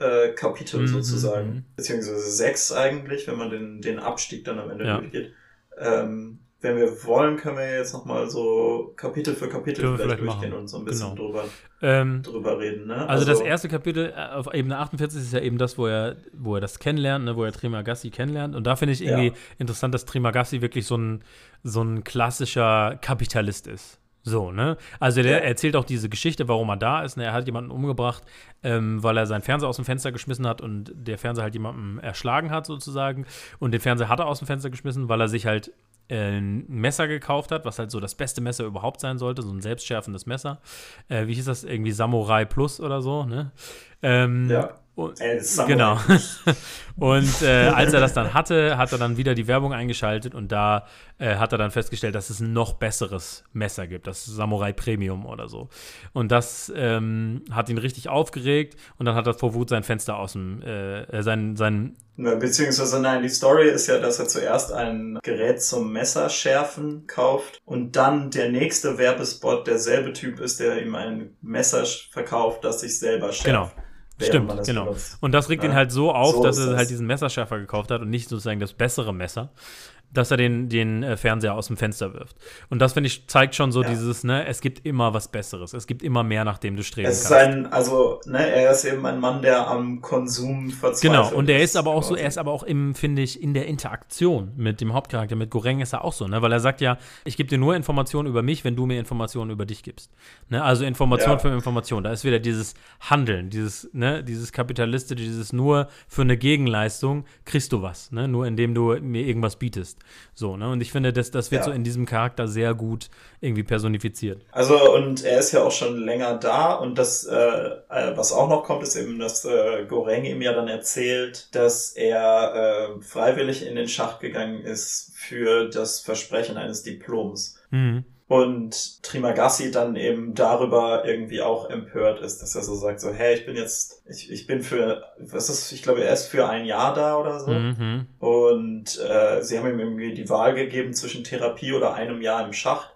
äh, Kapitel Mhm, sozusagen. mhm. Beziehungsweise sechs eigentlich, wenn man den, den Abstieg dann am Ende Ja. durchgeht. Ähm, wenn wir wollen, können wir jetzt nochmal so Kapitel für Kapitel vielleicht, vielleicht durchgehen machen. und so ein bisschen Genau. drüber, Ähm, drüber reden. Ne? also, das erste Kapitel äh, auf Ebene 48 ist ja eben das, wo er, wo er das kennenlernt, ne, wo er Trimagassi kennenlernt. Und da finde ich irgendwie Ja. interessant, dass Trimagassi wirklich so ein, so ein klassischer Kapitalist ist. So, ne? Also der erzählt auch diese Geschichte, warum er da ist. Ne? Er hat jemanden umgebracht, ähm, weil er seinen Fernseher aus dem Fenster geschmissen hat und der Fernseher halt jemanden erschlagen hat, sozusagen. Und den Fernseher hat er aus dem Fenster geschmissen, weil er sich halt äh, ein Messer gekauft hat, was halt so das beste Messer überhaupt sein sollte, so ein selbstschärfendes Messer. Äh, wie hieß das? Irgendwie Samurai Plus oder so, ne? Ähm, Ja. Und, Samurai. genau. (laughs) und äh, als er das dann hatte, hat er dann wieder die Werbung eingeschaltet und da äh, hat er dann festgestellt, dass es ein noch besseres Messer gibt, das Samurai Premium oder so. Und das ähm, hat ihn richtig aufgeregt und dann hat er vor Wut sein Fenster aus dem, äh, äh, sein, sein Beziehungsweise nein, die Story ist ja, dass er zuerst ein Gerät zum Messerschärfen kauft und dann der nächste Werbespot derselbe Typ ist, der ihm ein Messer verkauft, das sich selber schärft. Genau. Stimmt, genau. benutzt. Und das regt Ja. ihn halt so auf, So dass er halt diesen Messerschärfer gekauft hat und nicht sozusagen das bessere Messer, dass er den, den äh, Fernseher aus dem Fenster wirft. Und das, finde ich, zeigt schon so Ja. dieses, ne, es gibt immer was Besseres. Es gibt immer mehr, nach dem du streben Es ist kannst. ein, also, ne, er ist eben ein Mann, der am Konsum verzweifelt. Genau, und er ist aber auch so, er ist aber auch im, finde ich, in der Interaktion mit dem Hauptcharakter, mit Goreng ist er auch so, ne? Weil er sagt ja, ich gebe dir nur Informationen über mich, wenn du mir Informationen über dich gibst. Ne? Also Information Ja. für Information. Da ist wieder dieses Handeln, dieses, ne, dieses kapitalistische, dieses nur für eine Gegenleistung kriegst du was, ne? Nur indem du mir irgendwas bietest. So, ne? Und ich finde, das, das wird Ja. so in diesem Charakter sehr gut irgendwie personifiziert. Also, und er ist ja auch schon länger da und das, äh, äh, was auch noch kommt, ist eben, dass äh, Goreng ihm ja dann erzählt, dass er äh, freiwillig in den Schacht gegangen ist für das Versprechen eines Diploms. Mhm. Und Trimagassi dann eben darüber irgendwie auch empört ist, dass er so sagt, so, hey, ich bin jetzt, ich, ich bin für, was ist, ich glaube, er ist für ein Jahr da oder so. Mhm. Und äh, sie haben ihm irgendwie die Wahl gegeben zwischen Therapie oder einem Jahr im Schacht.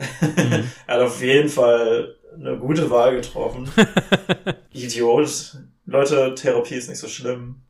Mhm. (laughs) er hat auf jeden Fall eine gute Wahl getroffen. (laughs) Idiot. Leute, Therapie ist nicht so schlimm.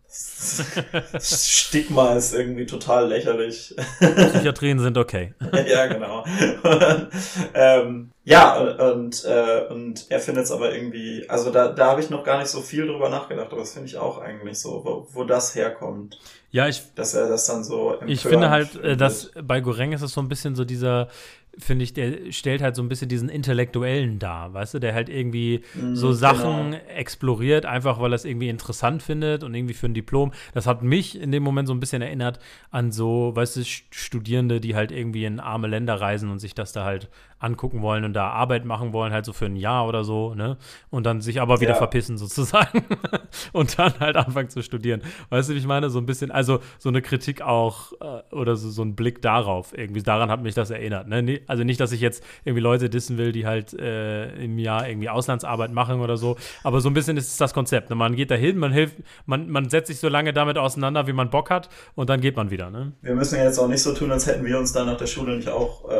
Stigma ist irgendwie total lächerlich. Psychiatrien sind okay. (laughs) ja, genau. (laughs) ähm, ja, und, äh, und er findet es aber irgendwie, also da, da habe ich noch gar nicht so viel drüber nachgedacht, aber das finde ich auch eigentlich so, wo, wo das herkommt, Ja, ich dass er das dann so Ich finde halt, äh, findet. dass bei Goreng ist es so ein bisschen so dieser, finde ich, der stellt halt so ein bisschen diesen Intellektuellen dar, weißt du, der halt irgendwie Mhm, so Sachen genau. exploriert, einfach weil er es irgendwie interessant findet und irgendwie für ein Diplom. Das hat mich in dem Moment so ein bisschen erinnert an so, weißt du, St- Studierende, die halt irgendwie in arme Länder reisen und sich das da halt angucken wollen und da Arbeit machen wollen, halt so für ein Jahr oder so, ne? Und dann sich aber wieder Ja. verpissen (laughs) sozusagen und dann halt anfangen zu studieren. Weißt du, wie ich meine? So ein bisschen, also so eine Kritik auch äh, oder so, so ein Blick darauf irgendwie. Daran hat mich das erinnert. Ne? Also nicht, dass ich jetzt irgendwie Leute dissen will, die halt äh, im Jahr irgendwie Auslandsarbeit machen oder so, aber so ein bisschen ist das Konzept. Ne? Man geht dahin, man hilft, man, man setzt sich so lange damit auseinander, wie man Bock hat und dann geht man wieder. Ne? Wir müssen ja jetzt auch nicht so tun, als hätten wir uns da nach der Schule nicht auch äh,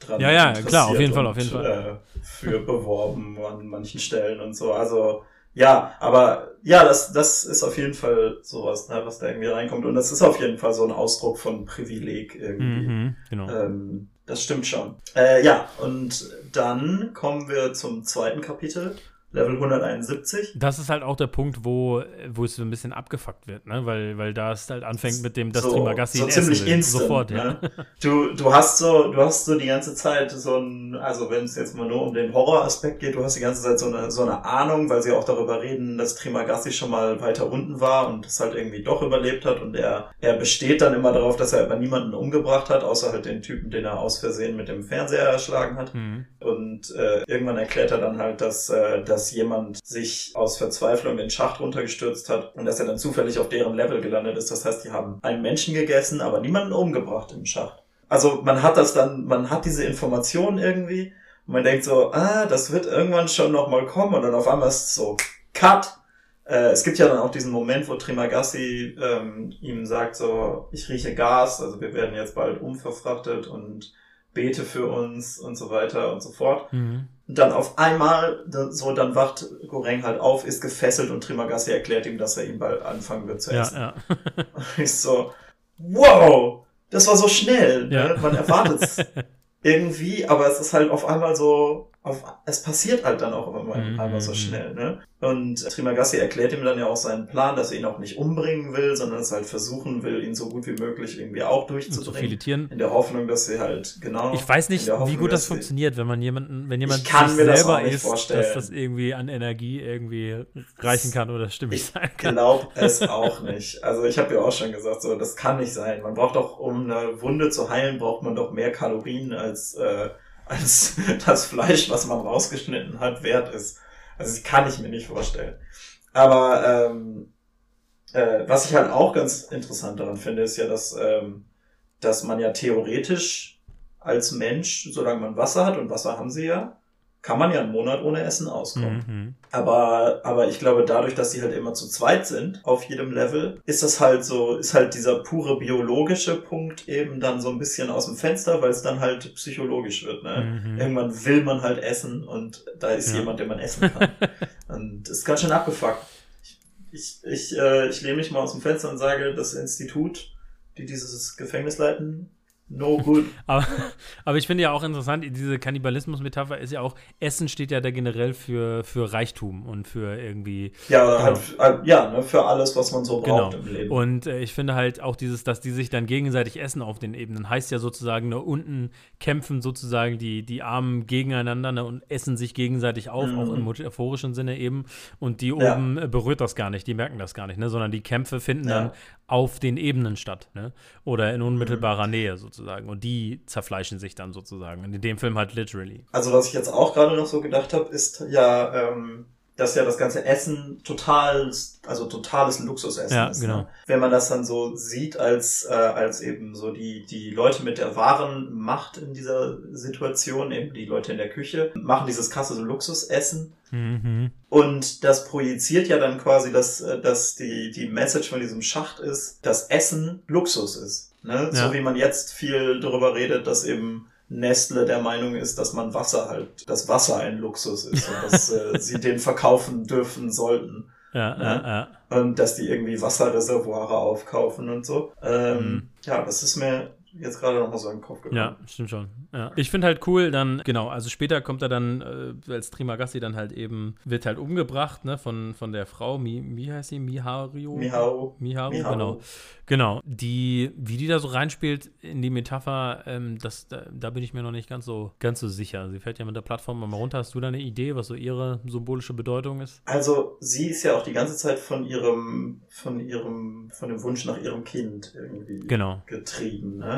dran Ja, ja, klar, auf jeden Fall, auf jeden Fall. Äh, für beworben an manchen Stellen und so. Also ja, aber ja, das, das ist auf jeden Fall sowas, ne, was da irgendwie reinkommt. Und das ist auf jeden Fall so ein Ausdruck von Privileg irgendwie. Mhm, genau. Ähm, das stimmt schon. Äh, ja, und dann kommen wir zum zweiten Kapitel. Level 171. Das ist halt auch der Punkt, wo, wo es so ein bisschen abgefuckt wird, ne? Weil, weil da es halt anfängt mit dem, dass so, Trimagassi so ihn ziemlich essen instant, Sofort, ne? ja. Du, du hast so, du hast so die ganze Zeit so ein, also wenn es jetzt mal nur um den Horroraspekt geht, du hast die ganze Zeit so eine, so eine Ahnung, weil sie auch darüber reden, dass Trimagassi schon mal weiter unten war und es halt irgendwie doch überlebt hat und er, er besteht dann immer darauf, dass er aber niemanden umgebracht hat, außer halt den Typen, den er aus Versehen mit dem Fernseher erschlagen hat. Mhm. Und äh, irgendwann erklärt er dann halt, dass, äh, dass jemand sich aus Verzweiflung den Schacht runtergestürzt hat und dass er dann zufällig auf deren Level gelandet ist. Das heißt, die haben einen Menschen gegessen, aber niemanden umgebracht im Schacht. Also man hat das dann, man hat diese Information irgendwie und man denkt so, ah, das wird irgendwann schon nochmal kommen und dann auf einmal ist es so, cut. Äh, es gibt ja dann auch diesen Moment, wo Trimagassi ähm, ihm sagt so, ich rieche Gas, also wir werden jetzt bald umverfrachtet und bete für uns und so weiter und so fort. Mhm. Und dann auf einmal, so, dann wacht Goreng halt auf, ist gefesselt und Trimagassi erklärt ihm, dass er ihn bald anfangen wird zu Ja, essen. ja. Und (laughs) ich so, wow, das war so schnell. Ne? Ja. Man erwartet es (laughs) irgendwie, aber es ist halt auf einmal so, auf, es passiert halt dann auch auf einmal, Mhm, einmal so schnell. Ne? Und Trimagassi erklärt ihm dann ja auch seinen Plan, dass er ihn auch nicht umbringen will, sondern es halt versuchen will, ihn so gut wie möglich irgendwie auch durchzubringen. filetieren. In der Hoffnung, dass sie halt, genau. Ich weiß nicht, der wie Hoffnung, gut das funktioniert, wenn man jemanden, wenn jemand Ich kann sich mir das selber auch nicht ist, vorstellen. dass das irgendwie an Energie irgendwie reichen kann oder stimmig Ich sein kann. glaube (laughs) es auch nicht. Also ich habe ja auch schon gesagt, so das kann nicht sein. Man braucht doch, um eine Wunde zu heilen, braucht man doch mehr Kalorien als äh, als das Fleisch, was man rausgeschnitten hat, wert ist. Also das kann ich mir nicht vorstellen. Aber ähm, äh, was ich halt auch ganz interessant daran finde, ist ja, dass ähm, dass man ja theoretisch als Mensch, solange man Wasser hat und Wasser haben sie ja, kann man ja einen Monat ohne Essen auskommen. Mhm. Aber, aber ich glaube, dadurch, dass sie halt immer zu zweit sind auf jedem Level, ist das halt so, ist halt dieser pure biologische Punkt eben dann so ein bisschen aus dem Fenster, weil es dann halt psychologisch wird. Ne? Mhm. Irgendwann will man halt essen und da ist Ja. jemand, den man essen kann. (laughs) und ist ganz schön abgefuckt. Ich, ich, ich, äh, ich lehne mich mal aus dem Fenster und sage, das Institut, die dieses Gefängnis leiten, no good. (laughs) Aber, aber ich finde ja auch interessant, diese Kannibalismus-Metapher ist ja auch, Essen steht ja da generell für, für Reichtum und für irgendwie Ja, Genau. halt, ja, ne, für alles, was man so Genau. braucht im Leben. Und äh, ich finde halt auch dieses, dass die sich dann gegenseitig essen auf den Ebenen, heißt ja sozusagen, ne, unten kämpfen sozusagen die, die Armen gegeneinander ne, und essen sich gegenseitig auf, Mhm. auch im metaphorischen Sinne eben. Und die Ja. oben äh, berührt das gar nicht, die merken das gar nicht, ne, sondern die Kämpfe finden Ja. dann auf den Ebenen statt, ne? Oder in unmittelbarer Mhm. Nähe sozusagen. Und die zerfleischen sich dann sozusagen. Und in dem Film halt literally. Also was ich jetzt auch gerade noch so gedacht habe, ist ja, ähm, dass ja das ganze Essen total, also totales Luxusessen Ja, ist. genau. Ne? Wenn man das dann so sieht als äh, als eben so die die Leute mit der wahren Macht in dieser Situation, eben die Leute in der Küche, machen dieses krasse so Luxusessen. Mhm. Und das projiziert ja dann quasi, dass, äh, dass die, die Message von diesem Schacht ist, dass Essen Luxus ist. Ne? Ja. So wie man jetzt viel darüber redet, dass eben Nestle der Meinung ist, dass man Wasser halt, dass Wasser ein Luxus ist und dass äh, (laughs) sie den verkaufen dürfen sollten. Ja, Ja. ja, ja. Und dass die irgendwie Wasserreservoire aufkaufen und so. Ähm, Mhm. Ja, das ist mir jetzt gerade noch mal so in den Kopf gekommen. Ja, stimmt schon. Ja. Ich finde halt cool, dann, genau, also später kommt er dann, äh, als Trimagassi dann halt eben, wird halt umgebracht, ne, von, von der Frau, Mi, wie heißt sie, Miharu? Miharu. Miharu, Miharu. genau. Genau. Die, wie die da so reinspielt in die Metapher, ähm, das, da, da bin ich mir noch nicht ganz so, ganz so sicher. Sie fällt ja mit der Plattform mal runter. Hast du da eine Idee, was so ihre symbolische Bedeutung ist? Also sie ist ja auch die ganze Zeit von ihrem, von ihrem, von dem Wunsch nach ihrem Kind irgendwie Genau. getrieben. Ne?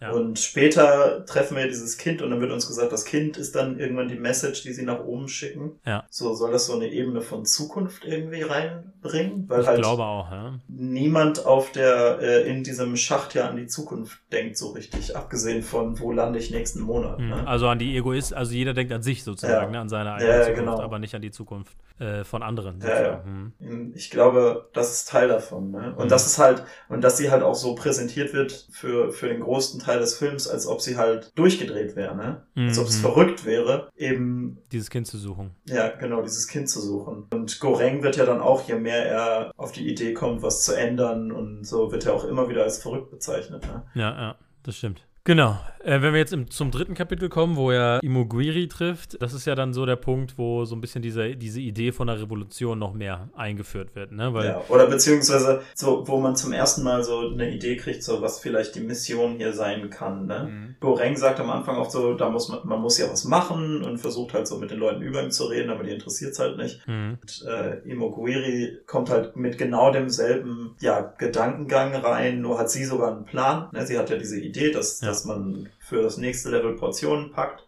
Ja. Und später treffen wir dieses Kind und dann wird uns gesagt, das Kind ist dann irgendwann die Message, die sie nach oben schicken. Ja. So soll das so eine Ebene von Zukunft irgendwie reinbringen, weil Ich halt glaube auch, ja. niemand auf der äh, in diesem Schacht ja an die Zukunft denkt so richtig, abgesehen von wo lande ich nächsten Monat. Mhm. Ne? Also an die Egoist, also jeder denkt an sich sozusagen, ne, an seine eigene Zukunft, genau. aber nicht an die Zukunft äh, von anderen. Ja. Mhm. Ich glaube, das ist Teil davon. Ne? Und Mhm. das ist halt, und dass sie halt auch so präsentiert wird für, für den größten Teil des Films, als ob sie halt durchgedreht wäre, ne? Als ob es Mhm. verrückt wäre, eben, Dieses Kind zu suchen. ja, genau, dieses Kind zu suchen. Und Goreng wird ja dann auch, je mehr er auf die Idee kommt, was zu ändern und so, wird er auch immer wieder als verrückt bezeichnet, ne? Ja, ja, das stimmt. Genau. Äh, wenn wir jetzt im, zum dritten Kapitel kommen, wo er Imogiri trifft, das ist ja dann so der Punkt, wo so ein bisschen diese, diese Idee von der Revolution noch mehr eingeführt wird, ne? Weil, ja, oder beziehungsweise so, wo man zum ersten Mal so eine Idee kriegt, so was vielleicht die Mission hier sein kann. Ne? Mhm. Goreng sagt am Anfang auch so, da muss man, man muss ja was machen und versucht halt so mit den Leuten über ihn zu reden, aber die interessiert es halt nicht. Mhm. Und äh, Imoguiri kommt halt mit genau demselben ja, Gedankengang rein, nur hat sie sogar einen Plan. Ne? Sie hat ja diese Idee, dass, ja. dass man für das nächste Level Portionen packt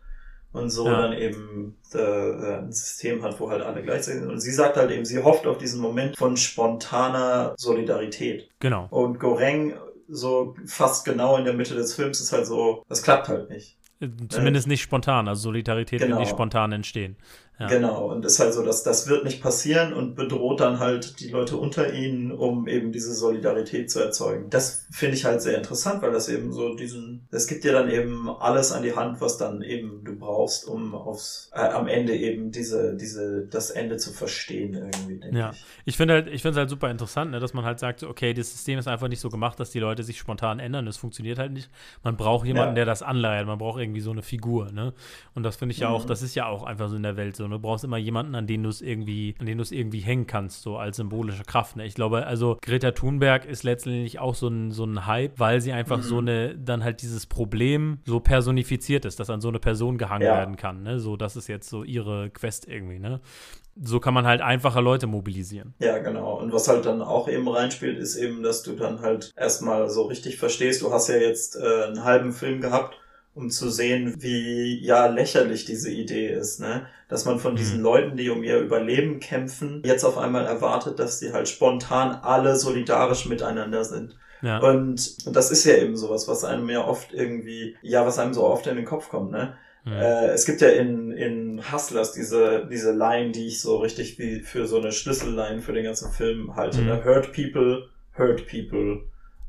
und so ja. dann eben äh, äh, ein System hat, wo halt alle gleichzeitig sind. Und sie sagt halt eben, sie hofft auf diesen Moment von spontaner Solidarität. Genau. Und Goreng so fast genau in der Mitte des Films ist halt so, das klappt halt nicht. Zumindest nicht spontan, also Solidarität genau. wird nicht spontan entstehen. Ja. Genau, und ist halt so, dass das wird nicht passieren und bedroht dann halt die Leute unter ihnen, um eben diese Solidarität zu erzeugen. Das finde ich halt sehr interessant, weil das eben so diesen, es gibt dir dann eben alles an die Hand, was dann eben du brauchst, um aufs, äh, am Ende eben diese, diese, das Ende zu verstehen irgendwie, denke ja. ich. Ich finde halt, ich finde es halt super interessant, ne, dass man halt sagt, okay, das System ist einfach nicht so gemacht, dass die Leute sich spontan ändern. Das funktioniert halt nicht. Man braucht jemanden, ja. der das anleiert. Man braucht irgendwie so eine Figur, ne? Und das finde ich ja mhm. auch, das ist ja auch einfach so in der Welt so. Ne? Du brauchst immer jemanden, an den du es irgendwie, an den du es irgendwie hängen kannst, so als symbolische Kraft. Ne? Ich glaube, also Greta Thunberg ist letztendlich auch so ein, so ein Hype, weil sie einfach mhm. so eine, dann halt dieses Problem so personifiziert ist, dass an so eine Person gehangen ja. werden kann. Ne? So, das ist jetzt so ihre Quest irgendwie, ne? so kann man halt einfacher Leute mobilisieren. Ja, genau. Und was halt dann auch eben reinspielt, ist eben, dass du dann halt erstmal so richtig verstehst, du hast ja jetzt äh, einen halben Film gehabt um zu sehen, wie ja lächerlich diese Idee ist, ne? Dass man von diesen mhm. Leuten, die um ihr Überleben kämpfen, jetzt auf einmal erwartet, dass sie halt spontan alle solidarisch miteinander sind. Ja. Und, und das ist ja eben sowas, was einem ja oft irgendwie, ja, was einem so oft in den Kopf kommt, ne? Mhm. Äh, es gibt ja in, in Hustlers diese, diese Line, die ich so richtig wie für so eine Schlüsselline für den ganzen Film halte. Mhm. Ne? Hurt people, hurt people.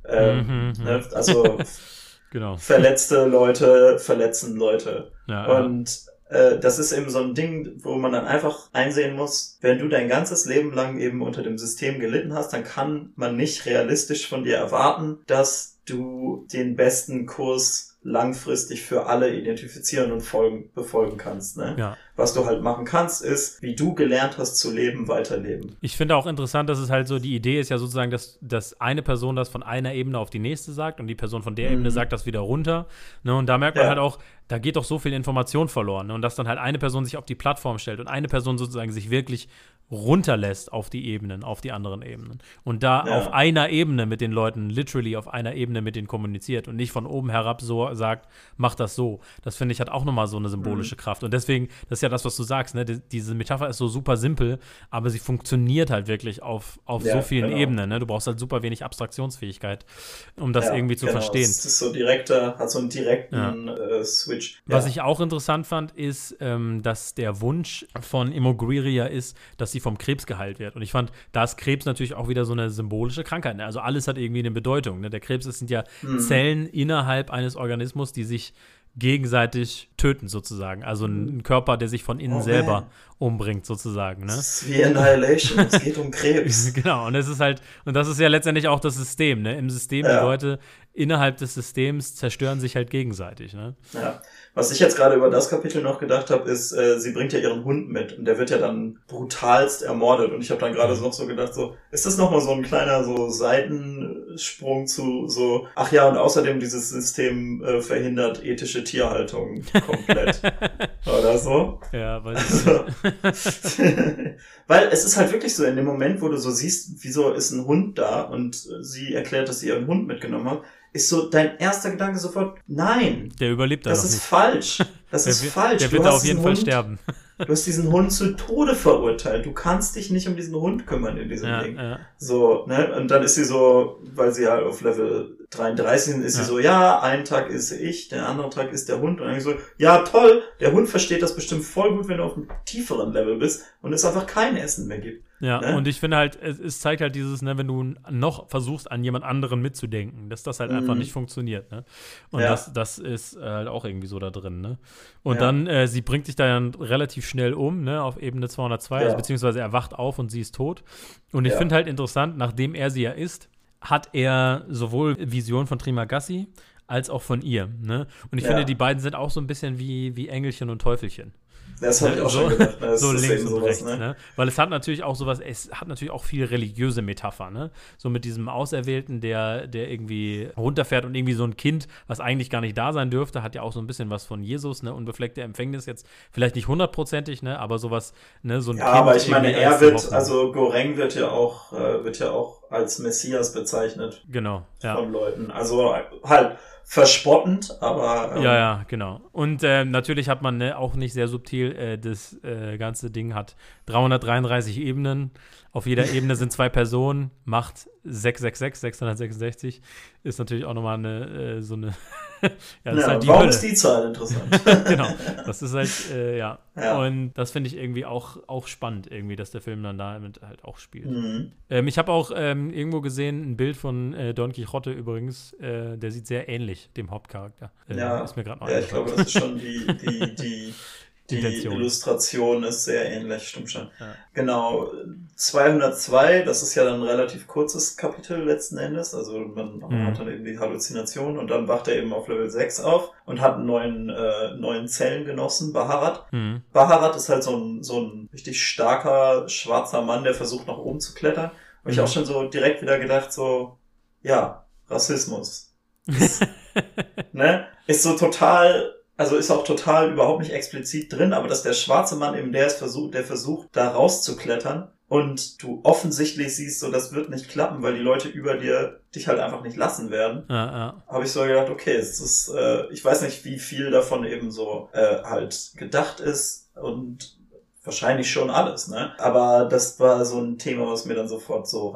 Ähm, mhm, mhm. ne? Also (laughs) Genau. Verletzte Leute verletzen Leute. Ja, und äh, das ist eben so ein Ding, wo man dann einfach einsehen muss, wenn du dein ganzes Leben lang eben unter dem System gelitten hast, dann kann man nicht realistisch von dir erwarten, dass du den besten Kurs langfristig für alle identifizieren und folgen, befolgen kannst. Ne? Ja. Was du halt machen kannst, ist, wie du gelernt hast zu leben, weiterleben. Ich finde auch interessant, dass es halt so, die Idee ist ja sozusagen, dass, dass eine Person das von einer Ebene auf die nächste sagt und die Person von der mhm. Ebene sagt das wieder runter. Ne? Und da merkt man ja. halt auch, da geht doch so viel Information verloren. Ne? Und dass dann halt eine Person sich auf die Plattform stellt und eine Person sozusagen sich wirklich runterlässt auf die Ebenen, auf die anderen Ebenen. Und da ja. auf einer Ebene mit den Leuten, literally auf einer Ebene mit denen kommuniziert und nicht von oben herab so sagt, mach das so. Das finde ich hat auch nochmal so eine symbolische mhm. Kraft. Und deswegen, das ist ja das, was du sagst, ne? diese Metapher ist so super simpel, aber sie funktioniert halt wirklich auf, auf ja, so vielen genau. Ebenen. Ne? Du brauchst halt super wenig Abstraktionsfähigkeit, um das ja, irgendwie zu genau. verstehen. Das ist so direkter, hat so einen direkten äh, Switch. Was ich auch interessant fand, ist, ähm, dass der Wunsch von Imogriria ist, dass sie vom Krebs geheilt wird. Und ich fand, da ist Krebs natürlich auch wieder so eine symbolische Krankheit. Ne? Also alles hat irgendwie eine Bedeutung. Ne? Der Krebs das sind ja mhm. Zellen innerhalb eines Organismus, die sich gegenseitig töten, sozusagen. Also ein, ein Körper, der sich von innen oh, selber umbringt, sozusagen. Ne? Das ist wie Annihilation, es geht um Krebs. (laughs) genau, und es ist halt, und das ist ja letztendlich auch das System, ne? Im System, ja. die Leute innerhalb des Systems zerstören sich halt gegenseitig, ne? Ja. Was ich jetzt gerade über das Kapitel noch gedacht habe, ist, äh, sie bringt ja ihren Hund mit und der wird ja dann brutalst ermordet. Und ich habe dann gerade mhm. noch so gedacht, so, ist das nochmal so ein kleiner so Seitensprung zu so, ach ja, und außerdem dieses System äh, verhindert ethische Tierhaltung komplett. (laughs) Oder so. Ja, weiß ich also, (laughs) Weil es ist halt wirklich so, in dem Moment, wo du so siehst, wieso ist ein Hund da und sie erklärt, dass sie ihren Hund mitgenommen hat, ist so dein erster Gedanke sofort, nein. Der überlebt Das ist nicht. falsch. Das (laughs) ist falsch. Der wird auf jeden Fall Hund, sterben. Du hast diesen Hund zu Tode verurteilt. Du kannst dich nicht um diesen Hund kümmern in diesem ja, Ding. Ja. So, ne? Und dann ist sie so, weil sie halt auf Level 33 sind, ist ja. sie so, ja, einen Tag ist ich, der andere Tag ist der Hund. Und dann so, ja, toll, der Hund versteht das bestimmt voll gut, wenn du auf einem tieferen Level bist und es einfach kein Essen mehr gibt. Ja, ne? und ich finde halt, es, es, zeigt halt dieses, ne, wenn du noch versuchst, an jemand anderen mitzudenken, dass das halt mhm. einfach nicht funktioniert, ne? Und ja. das, das ist halt auch irgendwie so da drin, ne? Und ja. dann, äh, sie bringt sich dann relativ schnell um, ne, auf Ebene 202, ja. also beziehungsweise er wacht auf und sie ist tot. Und ich finde halt interessant, nachdem er sie ja ist, hat er sowohl Vision von Trimagassi als auch von ihr. Ne? Und ich Ja. finde, die beiden sind auch so ein bisschen wie, wie Engelchen und Teufelchen. Das habe ich auch so, schon gedacht. ne? So links und sowas, rechts, ne? ne? Weil es hat natürlich auch sowas, es hat natürlich auch viel religiöse Metapher, ne? So mit diesem Auserwählten, der, der irgendwie runterfährt und irgendwie so ein Kind, was eigentlich gar nicht da sein dürfte, hat ja auch so ein bisschen was von Jesus, ne? Unbefleckte Empfängnis jetzt vielleicht nicht hundertprozentig, ne? Aber sowas, ne? So ein Ja, Kind aber ich meine, er wird, also Goreng wird ja auch, äh, wird ja auch als Messias bezeichnet Genau, ja. von Leuten. Also halt verspottend, aber ähm, Ja, ja, genau. Und ähm, natürlich hat man ne, auch nicht sehr subtil, äh, das äh, ganze Ding hat 333 Ebenen. Auf jeder Ebene sind zwei Personen, macht 666, 666. Ist natürlich auch nochmal eine, äh, so eine, (laughs) ja, das Ja, ist halt die warum Hölle. ist die Zahl interessant? (laughs) genau, das ist halt, äh, ja. Ja. Und das finde ich irgendwie auch, auch spannend, irgendwie, dass der Film dann damit halt auch spielt. mhm. Ähm, ich habe auch ähm, irgendwo gesehen, ein Bild von äh, Don Quixote übrigens, äh, der sieht sehr ähnlich dem Hauptcharakter. Äh, Ja, ist mir gerade noch ja, ich glaube, das ist schon die, die, die, (laughs) die Intention. Illustration ist sehr ähnlich, stimmt schon. Ja. Genau, 202, das ist ja dann ein relativ kurzes Kapitel letzten Endes, also man Mhm. hat dann eben die Halluzination und dann wacht er eben auf Level 6 auf und hat einen neuen, äh, neuen Zellengenossen, Baharat. Mhm. Baharat ist halt so ein, so ein richtig starker, schwarzer Mann, der versucht nach oben zu klettern. Und ich Mhm. auch schon so direkt wieder gedacht, so, ja, Rassismus. (laughs) ne? Ist so total, also ist auch total überhaupt nicht explizit drin, aber dass der schwarze Mann eben der ist versucht, der versucht, da rauszuklettern und du offensichtlich siehst, so das wird nicht klappen, weil die Leute über dir dich halt einfach nicht lassen werden. Ja, ja. Habe ich so gedacht, okay, es ist, äh, ich weiß nicht, wie viel davon eben so äh, halt gedacht ist und wahrscheinlich schon alles, ne? Aber das war so ein Thema, was mir dann sofort so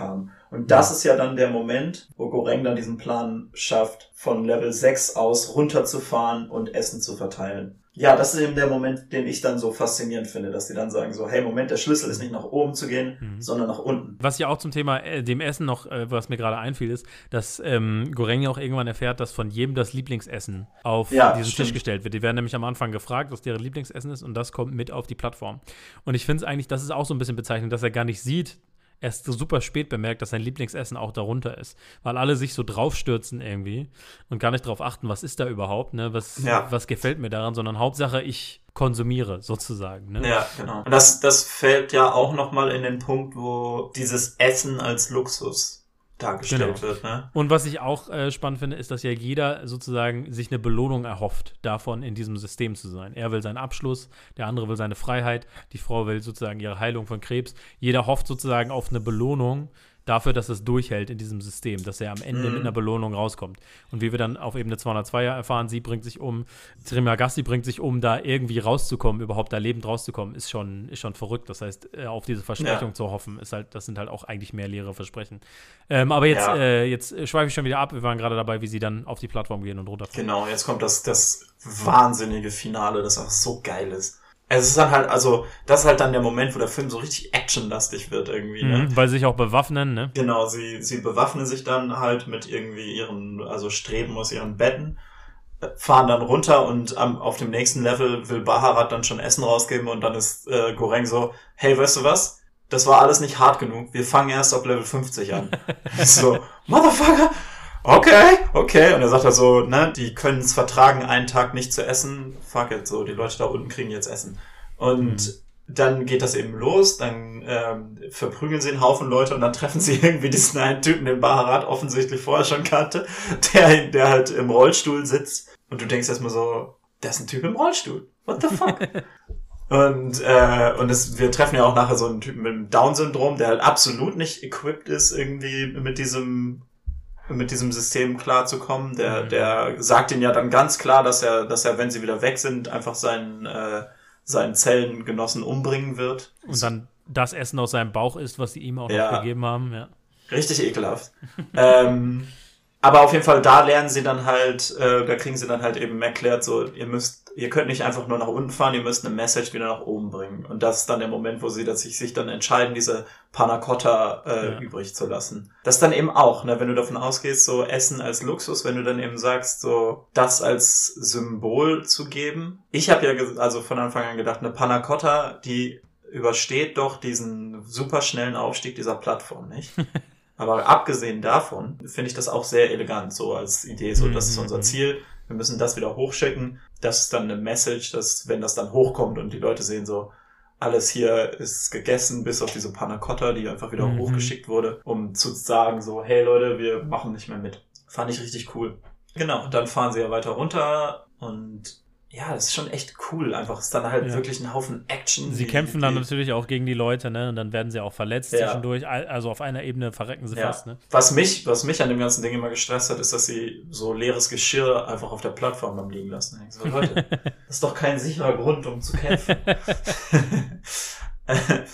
reinkam. Und das ist ja dann der Moment, wo Goreng dann diesen Plan schafft, von Level 6 aus runterzufahren und Essen zu verteilen. Ja, das ist eben der Moment, den ich dann so faszinierend finde, dass die dann sagen so, hey, Moment, der Schlüssel ist nicht nach oben zu gehen, Mhm. sondern nach unten. Was ja auch zum Thema äh, dem Essen noch, äh, was mir gerade einfiel, ist, dass ähm, Goreng ja auch irgendwann erfährt, dass von jedem das Lieblingsessen auf Ja, diesen stimmt. Tisch gestellt wird. Die werden nämlich am Anfang gefragt, was deren Lieblingsessen ist und das kommt mit auf die Plattform. Und ich finde es eigentlich, das ist auch so ein bisschen bezeichnend, dass er gar nicht sieht, erst so super spät bemerkt, dass sein Lieblingsessen auch darunter ist. Weil alle sich so draufstürzen irgendwie und gar nicht drauf achten, was ist da überhaupt, ne? Was, Ja. was gefällt mir daran, sondern Hauptsache ich konsumiere sozusagen. Ne? Ja, genau. Und das, das fällt ja auch nochmal in den Punkt, wo dieses Essen als Luxus dargestellt Genau. wird, ne? Und was ich auch äh, spannend finde, ist, dass ja jeder sozusagen sich eine Belohnung erhofft, davon in diesem System zu sein. Er will seinen Abschluss, der andere will seine Freiheit, die Frau will sozusagen ihre Heilung von Krebs. Jeder hofft sozusagen auf eine Belohnung dafür, dass es durchhält in diesem System, dass er am Ende Mhm. mit einer Belohnung rauskommt. Und wie wir dann auf Ebene 202 ja erfahren, sie bringt sich um, Trimagasti bringt sich um, da irgendwie rauszukommen, überhaupt da lebend rauszukommen, ist schon, ist schon verrückt. Das heißt, äh, auf diese Versprechung Ja. zu hoffen, ist halt, das sind halt auch eigentlich mehr leere Versprechen. Ähm, aber jetzt, Ja. äh, jetzt schweife ich schon wieder ab. Wir waren gerade dabei, wie sie dann auf die Plattform gehen und runterfahren. Genau, jetzt kommt das, das wahnsinnige Finale, das auch so geil ist. Es ist dann halt, also, das ist halt dann der Moment, wo der Film so richtig actionlastig wird irgendwie, ne? Mhm, weil sie sich auch bewaffnen, ne? Genau, sie, sie bewaffnen sich dann halt mit irgendwie ihren, also Streben aus ihren Betten, äh, fahren dann runter und am, auf dem nächsten Level will Baharat dann schon Essen rausgeben und dann ist äh, Goreng so, hey, weißt du was? Das war alles nicht hart genug. Wir fangen erst auf Level 50 an. (laughs) so, Motherfucker! Okay, okay. Und er sagt halt so, ne, die können es vertragen, einen Tag nicht zu essen. Fuck it, so, die Leute da unten kriegen jetzt Essen. Und dann geht das eben los, dann ähm, verprügeln sie einen Haufen Leute und dann treffen sie (laughs) irgendwie diesen einen Typen, den Baharat offensichtlich vorher schon kannte, der, der halt im Rollstuhl sitzt. Und du denkst erstmal so, das ist ein Typ im Rollstuhl. What the fuck? (laughs) und äh, und es, wir treffen ja auch nachher so einen Typen mit dem Down-Syndrom, der halt absolut nicht equipped ist, irgendwie mit diesem mit diesem System klarzukommen. Der, Mhm. der sagt ihnen ja dann ganz klar, dass er, dass er, wenn sie wieder weg sind, einfach seinen, äh, seinen Zellengenossen umbringen wird. Und dann das Essen aus seinem Bauch isst, was sie ihm auch Ja. noch gegeben haben, ja. Richtig ekelhaft. (laughs) ähm, aber auf jeden Fall, da lernen sie dann halt, äh, da kriegen sie dann halt eben erklärt, so, ihr müsst, ihr könnt nicht einfach nur nach unten fahren, ihr müsst eine Message wieder nach oben bringen. Und das ist dann der Moment, wo sie dass sich, sich dann entscheiden, diese Panna Cotta äh, Ja. übrig zu lassen. Das dann eben auch, ne, wenn du davon ausgehst, so Essen als Luxus, wenn du dann eben sagst, so das als Symbol zu geben. Ich habe ja also von Anfang an gedacht, eine Panna Cotta, die übersteht doch diesen super schnellen Aufstieg dieser Plattform, nicht? (laughs) Aber abgesehen davon finde ich das auch sehr elegant, so als Idee, so das ist unser Mhm. Ziel. Wir müssen das wieder hochschicken. Das ist dann eine Message, dass wenn das dann hochkommt und die Leute sehen so, alles hier ist gegessen, bis auf diese Panna Cotta, die einfach wieder Mhm. hochgeschickt wurde, um zu sagen so, hey Leute, wir machen nicht mehr mit. Fand ich richtig cool. Genau, und dann fahren sie ja weiter runter und ja, das ist schon echt cool. Einfach ist dann halt Ja. wirklich ein Haufen Action. Sie die- kämpfen dann natürlich auch gegen die Leute, ne? Und dann werden sie auch verletzt Ja. zwischendurch. Al- Also auf einer Ebene verrecken sie Ja. fast, ne? Was mich, was mich an dem ganzen Ding immer gestresst hat, ist, dass sie so leeres Geschirr einfach auf der Plattform haben liegen lassen. Ich so, Leute, (laughs) das ist doch kein sicherer Grund, um zu kämpfen. (laughs)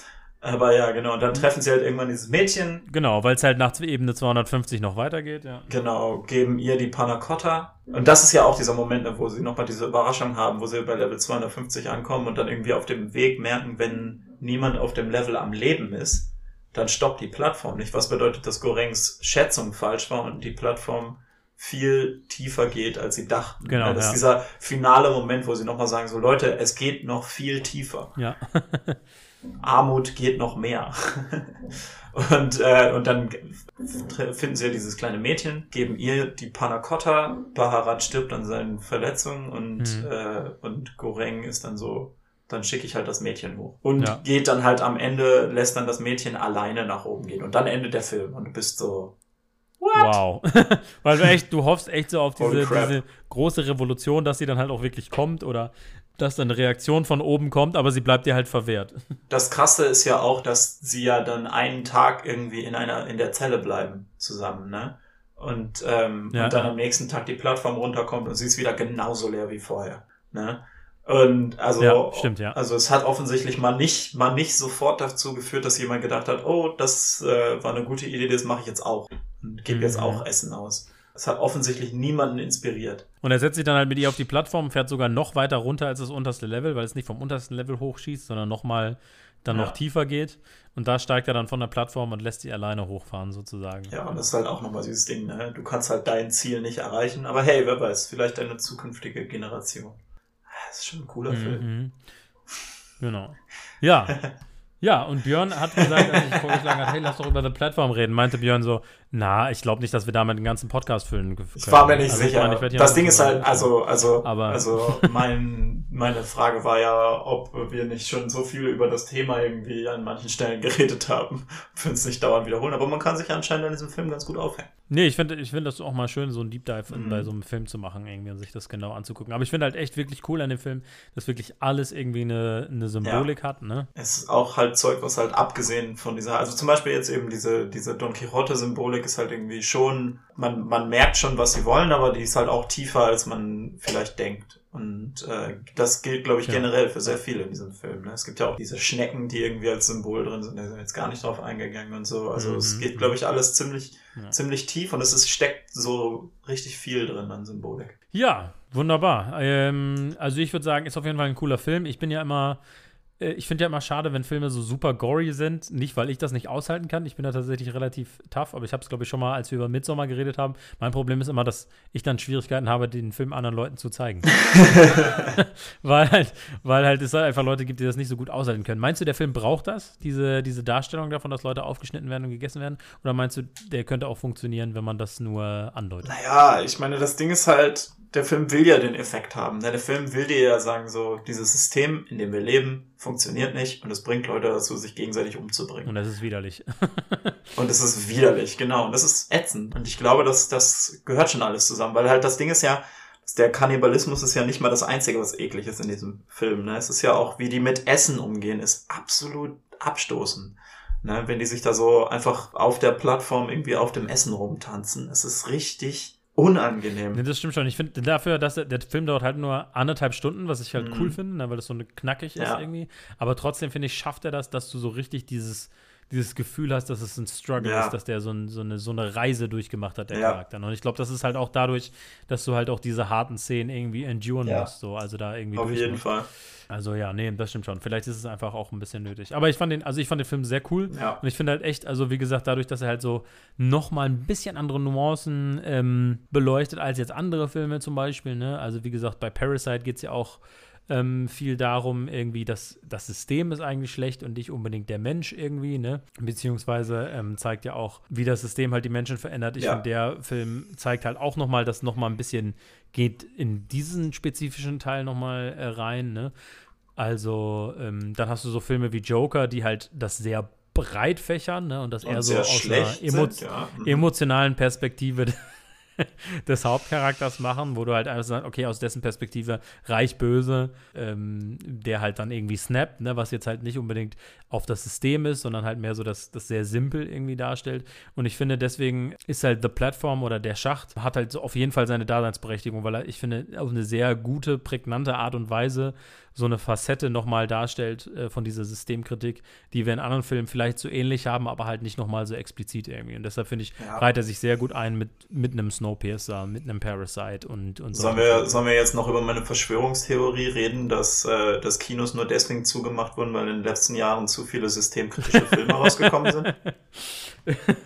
Aber ja, genau. Und dann treffen sie halt irgendwann dieses Mädchen, Genau, weil es halt nach Ebene 250 noch weitergeht, ja. genau, geben ihr die Panna Cotta. Und das ist ja auch dieser Moment, ne, wo sie nochmal diese Überraschung haben, wo sie bei Level 250 ankommen und dann irgendwie auf dem Weg merken, wenn niemand auf dem Level am Leben ist, dann stoppt die Plattform nicht. Was bedeutet, dass Gorengs Schätzung falsch war und die Plattform viel tiefer geht, als sie dachten. Genau, Ja, das ja. ist dieser finale Moment, wo sie nochmal sagen, so Leute, es geht noch viel tiefer. Ja. (laughs) Armut geht noch mehr. (laughs) und, äh, und dann finden sie ja dieses kleine Mädchen, geben ihr die Panna Cotta, Baharat stirbt an seinen Verletzungen und, Mhm. äh, und Goreng ist dann so, dann schicke ich halt das Mädchen hoch. Und Ja. geht dann halt am Ende, lässt dann das Mädchen alleine nach oben gehen. Und dann endet der Film und du bist so, Wow. (laughs) Weil du echt, du hoffst echt so auf diese, diese große Revolution, dass sie dann halt auch wirklich kommt oder dass dann eine Reaktion von oben kommt, aber sie bleibt dir halt verwehrt. Das Krasse ist ja auch, dass sie ja dann einen Tag irgendwie in einer in der Zelle bleiben zusammen, ne? Und, ähm, Ja. und dann am nächsten Tag die Plattform runterkommt und sie ist wieder genauso leer wie vorher, ne? Und also, Ja, stimmt, ja. also es hat offensichtlich mal nicht, mal nicht sofort dazu geführt, dass jemand gedacht hat, oh, das äh, war eine gute Idee, das mache ich jetzt auch und gebe jetzt Mhm. auch Essen aus. Es hat offensichtlich niemanden inspiriert. Und er setzt sich dann halt mit ihr auf die Plattform, fährt sogar noch weiter runter als das unterste Level, weil es nicht vom untersten Level hochschießt, sondern nochmal dann Ja. noch tiefer geht. Und da steigt er dann von der Plattform und lässt sie alleine hochfahren, sozusagen. Ja, und das ist halt auch nochmal dieses Ding, ne? Du kannst halt dein Ziel nicht erreichen, aber hey, wer weiß, vielleicht eine zukünftige Generation. Das ist schon ein cooler Film. Mhm. Genau. Ja. (laughs) Ja, und Björn hat gesagt, als ich vorgeschlagen habe, hey, lass doch über The Platform reden, meinte Björn so, na, ich glaube nicht, dass wir damit den ganzen Podcast füllen können. Ich war mir nicht Also ich sicher. meine, das Ding ist halt, also, also, Aber- also (laughs) mein, meine Frage war ja, ob wir nicht schon so viel über das Thema irgendwie an manchen Stellen geredet haben, für uns nicht dauernd wiederholen. Aber man kann sich anscheinend an diesem Film ganz gut aufhängen. Nee, ich finde ich find das auch mal schön, so ein Deep Dive Mhm. bei so einem Film zu machen, irgendwie und sich das genau anzugucken. Aber ich finde halt echt wirklich cool an dem Film, dass wirklich alles irgendwie eine, eine Symbolik hat, ne? Es ist auch halt Zeug, was halt abgesehen von dieser, also zum Beispiel jetzt eben diese, diese Don Quixote-Symbolik ist halt irgendwie schon, man, man merkt schon, was sie wollen, aber die ist halt auch tiefer, als man vielleicht denkt. Und äh, das gilt, glaube ich, Ja. generell für sehr viele in diesem Film. Ne? Es gibt ja auch diese Schnecken, die irgendwie als Symbol drin sind, da sind wir jetzt gar nicht drauf eingegangen und so. Also es Mhm. geht, glaube ich, alles ziemlich, Ja. ziemlich tief und es ist, steckt so richtig viel drin an Symbolik. Ja, wunderbar. Ähm, also ich würde sagen, ist auf jeden Fall ein cooler Film. Ich bin ja immer, ich finde ja immer schade, wenn Filme so super gory sind. Nicht, weil ich das nicht aushalten kann. Ich bin da tatsächlich relativ tough, aber ich habe es, glaube ich, schon mal, als wir über Midsommar geredet haben. Mein Problem ist immer, dass ich dann Schwierigkeiten habe, den Film anderen Leuten zu zeigen. (laughs) (laughs) weil halt, weil halt es halt einfach Leute gibt, die das nicht so gut aushalten können. Meinst du, der Film braucht das? Diese, diese Darstellung davon, dass Leute aufgeschnitten werden und gegessen werden? Oder meinst du, der könnte auch funktionieren, wenn man das nur andeutet? Naja, ich meine, das Ding ist halt, der Film will ja den Effekt haben. Ne? Der Film will dir ja sagen, so, dieses System, in dem wir leben, funktioniert nicht und es bringt Leute dazu, sich gegenseitig umzubringen. Und das ist widerlich. (laughs) Und es ist widerlich, genau. Und das ist ätzend. Und ich glaube, dass das gehört schon alles zusammen, weil halt das Ding ist ja, der Kannibalismus ist ja nicht mal das Einzige, was eklig ist in diesem Film. Ne? Es ist ja auch, wie die mit Essen umgehen, ist absolut abstoßend. Ne? Wenn die sich da so einfach auf der Plattform irgendwie auf dem Essen rumtanzen. Es ist richtig unangenehm. Nee, das stimmt schon. Ich finde dafür, dass der, der Film dauert halt nur anderthalb Stunden, was ich halt Mhm. cool finde, ne, weil das so eine knackig ist Ja. irgendwie. Aber trotzdem finde ich, schafft er das, dass du so richtig dieses, dieses Gefühl hast, dass es ein Struggle Ja. ist, dass der so, ein, so, eine, so eine Reise durchgemacht hat, der Ja. Charakter. Und ich glaube, das ist halt auch dadurch, dass du halt auch diese harten Szenen irgendwie enduren Ja. musst. So. Also da irgendwie Auf jeden musst. Fall. Also ja, nee, das stimmt schon. Vielleicht ist es einfach auch ein bisschen nötig. Aber ich fand den, also ich fand den Film sehr cool. Ja. Und ich finde halt echt, also wie gesagt, dadurch, dass er halt so nochmal ein bisschen andere Nuancen ähm, beleuchtet als jetzt andere Filme zum Beispiel, ne? Also wie gesagt, bei Parasite geht es ja auch ähm, viel darum, irgendwie, dass das System ist eigentlich schlecht und nicht unbedingt der Mensch irgendwie, ne? Beziehungsweise ähm, zeigt ja auch, wie das System halt die Menschen verändert. Ich Ja. finde, der Film zeigt halt auch nochmal, dass nochmal ein bisschen geht in diesen spezifischen Teil nochmal äh, rein, ne? Also, ähm, dann hast du so Filme wie Joker, die halt das sehr breit fächern, ne? Und das eher so aus einer emo ja. Mhm. emotionalen Perspektive (laughs) des Hauptcharakters machen, wo du halt einfach sagst, okay, aus dessen Perspektive reich böse, ähm, der halt dann irgendwie snappt, ne, was jetzt halt nicht unbedingt auf das System ist, sondern halt mehr so das, das sehr simpel irgendwie darstellt. Und ich finde, deswegen ist halt The Platform oder der Schacht hat halt so auf jeden Fall seine Daseinsberechtigung, weil er, ich finde, auf eine sehr gute, prägnante Art und Weise so eine Facette nochmal darstellt äh, von dieser Systemkritik, die wir in anderen Filmen vielleicht so ähnlich haben, aber halt nicht nochmal so explizit irgendwie. Und deshalb finde ich, Ja. reiht er sich sehr gut ein mit, mit einem Snowpiercer, mit einem Parasite und, und so. Sollen wir, sollen wir jetzt noch über meine Verschwörungstheorie reden, dass, äh, dass Kinos nur deswegen zugemacht wurden, weil in den letzten Jahren zu viele systemkritische Filme (laughs) rausgekommen sind? (laughs)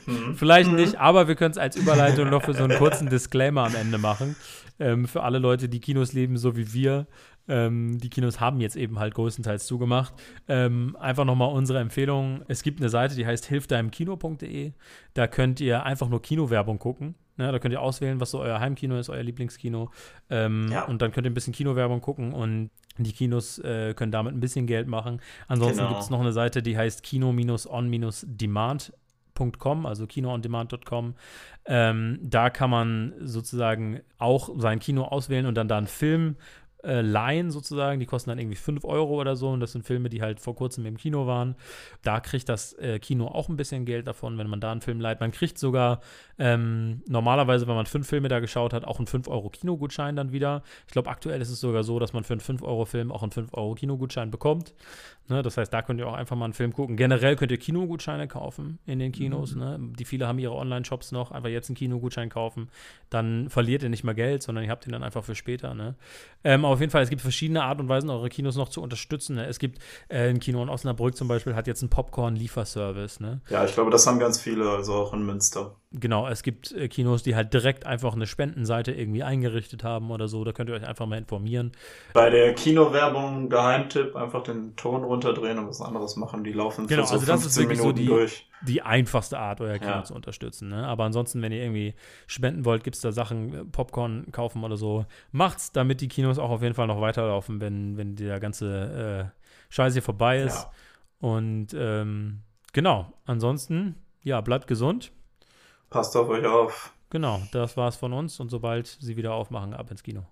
Hm. Vielleicht nicht, aber wir können es als Überleitung noch für so einen kurzen Disclaimer am Ende machen. Ähm, für alle Leute, die Kinos leben, so wie wir. Ähm, die Kinos haben jetzt eben halt größtenteils zugemacht. Ähm, einfach nochmal unsere Empfehlung. Es gibt eine Seite, die heißt hilfdeimkino.de. Da könnt ihr einfach nur Kinowerbung gucken. Ne, da könnt ihr auswählen, was so euer Heimkino ist, euer Lieblingskino. Ähm, Ja. Und dann könnt ihr ein bisschen Kinowerbung gucken und die Kinos äh, können damit ein bisschen Geld machen. Ansonsten Genau. gibt es noch eine Seite, die heißt kino-on-demand.com, also kinoondemand.com. Ähm, da kann man sozusagen auch sein Kino auswählen und dann da einen Film äh, leihen sozusagen. Die kosten dann irgendwie 5 Euro oder so und das sind Filme, die halt vor kurzem im Kino waren. Da kriegt das äh, Kino auch ein bisschen Geld davon, wenn man da einen Film leiht. Man kriegt sogar ähm, normalerweise, wenn man fünf Filme da geschaut hat, auch einen 5 Euro Kinogutschein dann wieder. Ich glaube, aktuell ist es sogar so, dass man für einen 5 Euro Film auch einen 5 Euro Kinogutschein bekommt. Ne, das heißt, da könnt ihr auch einfach mal einen Film gucken. Generell könnt ihr Kinogutscheine kaufen in den Kinos. Ne? Die viele haben ihre Online-Shops noch. Einfach jetzt einen Kinogutschein kaufen. Dann verliert ihr nicht mehr Geld, sondern ihr habt ihn dann einfach für später. Ne? Ähm, aber auf jeden Fall, es gibt verschiedene Art und Weisen, eure Kinos noch zu unterstützen. Ne? Es gibt äh, ein Kino in Osnabrück zum Beispiel, hat jetzt einen Popcorn-Lieferservice. Ne? Ja, ich glaube, das haben ganz viele, also auch in Münster. Genau, es gibt äh, Kinos, die halt direkt einfach eine Spendenseite irgendwie eingerichtet haben oder so. Da könnt ihr euch einfach mal informieren. Bei der Kinowerbung, Geheimtipp, einfach den Ton runterdrehen und was anderes machen. Die laufen Genau, so also das ist 15 wirklich so Minuten die- durch. die einfachste Art, euer Kino Ja. zu unterstützen. Ne? Aber ansonsten, wenn ihr irgendwie spenden wollt, gibt es da Sachen, äh, Popcorn kaufen oder so. Macht's, damit die Kinos auch auf jeden Fall noch weiterlaufen, wenn, wenn der ganze äh, Scheiß hier vorbei ist. Ja. Und ähm, genau, ansonsten, ja, bleibt gesund. Passt auf euch auf. Genau, das war's von uns und sobald sie wieder aufmachen, ab ins Kino.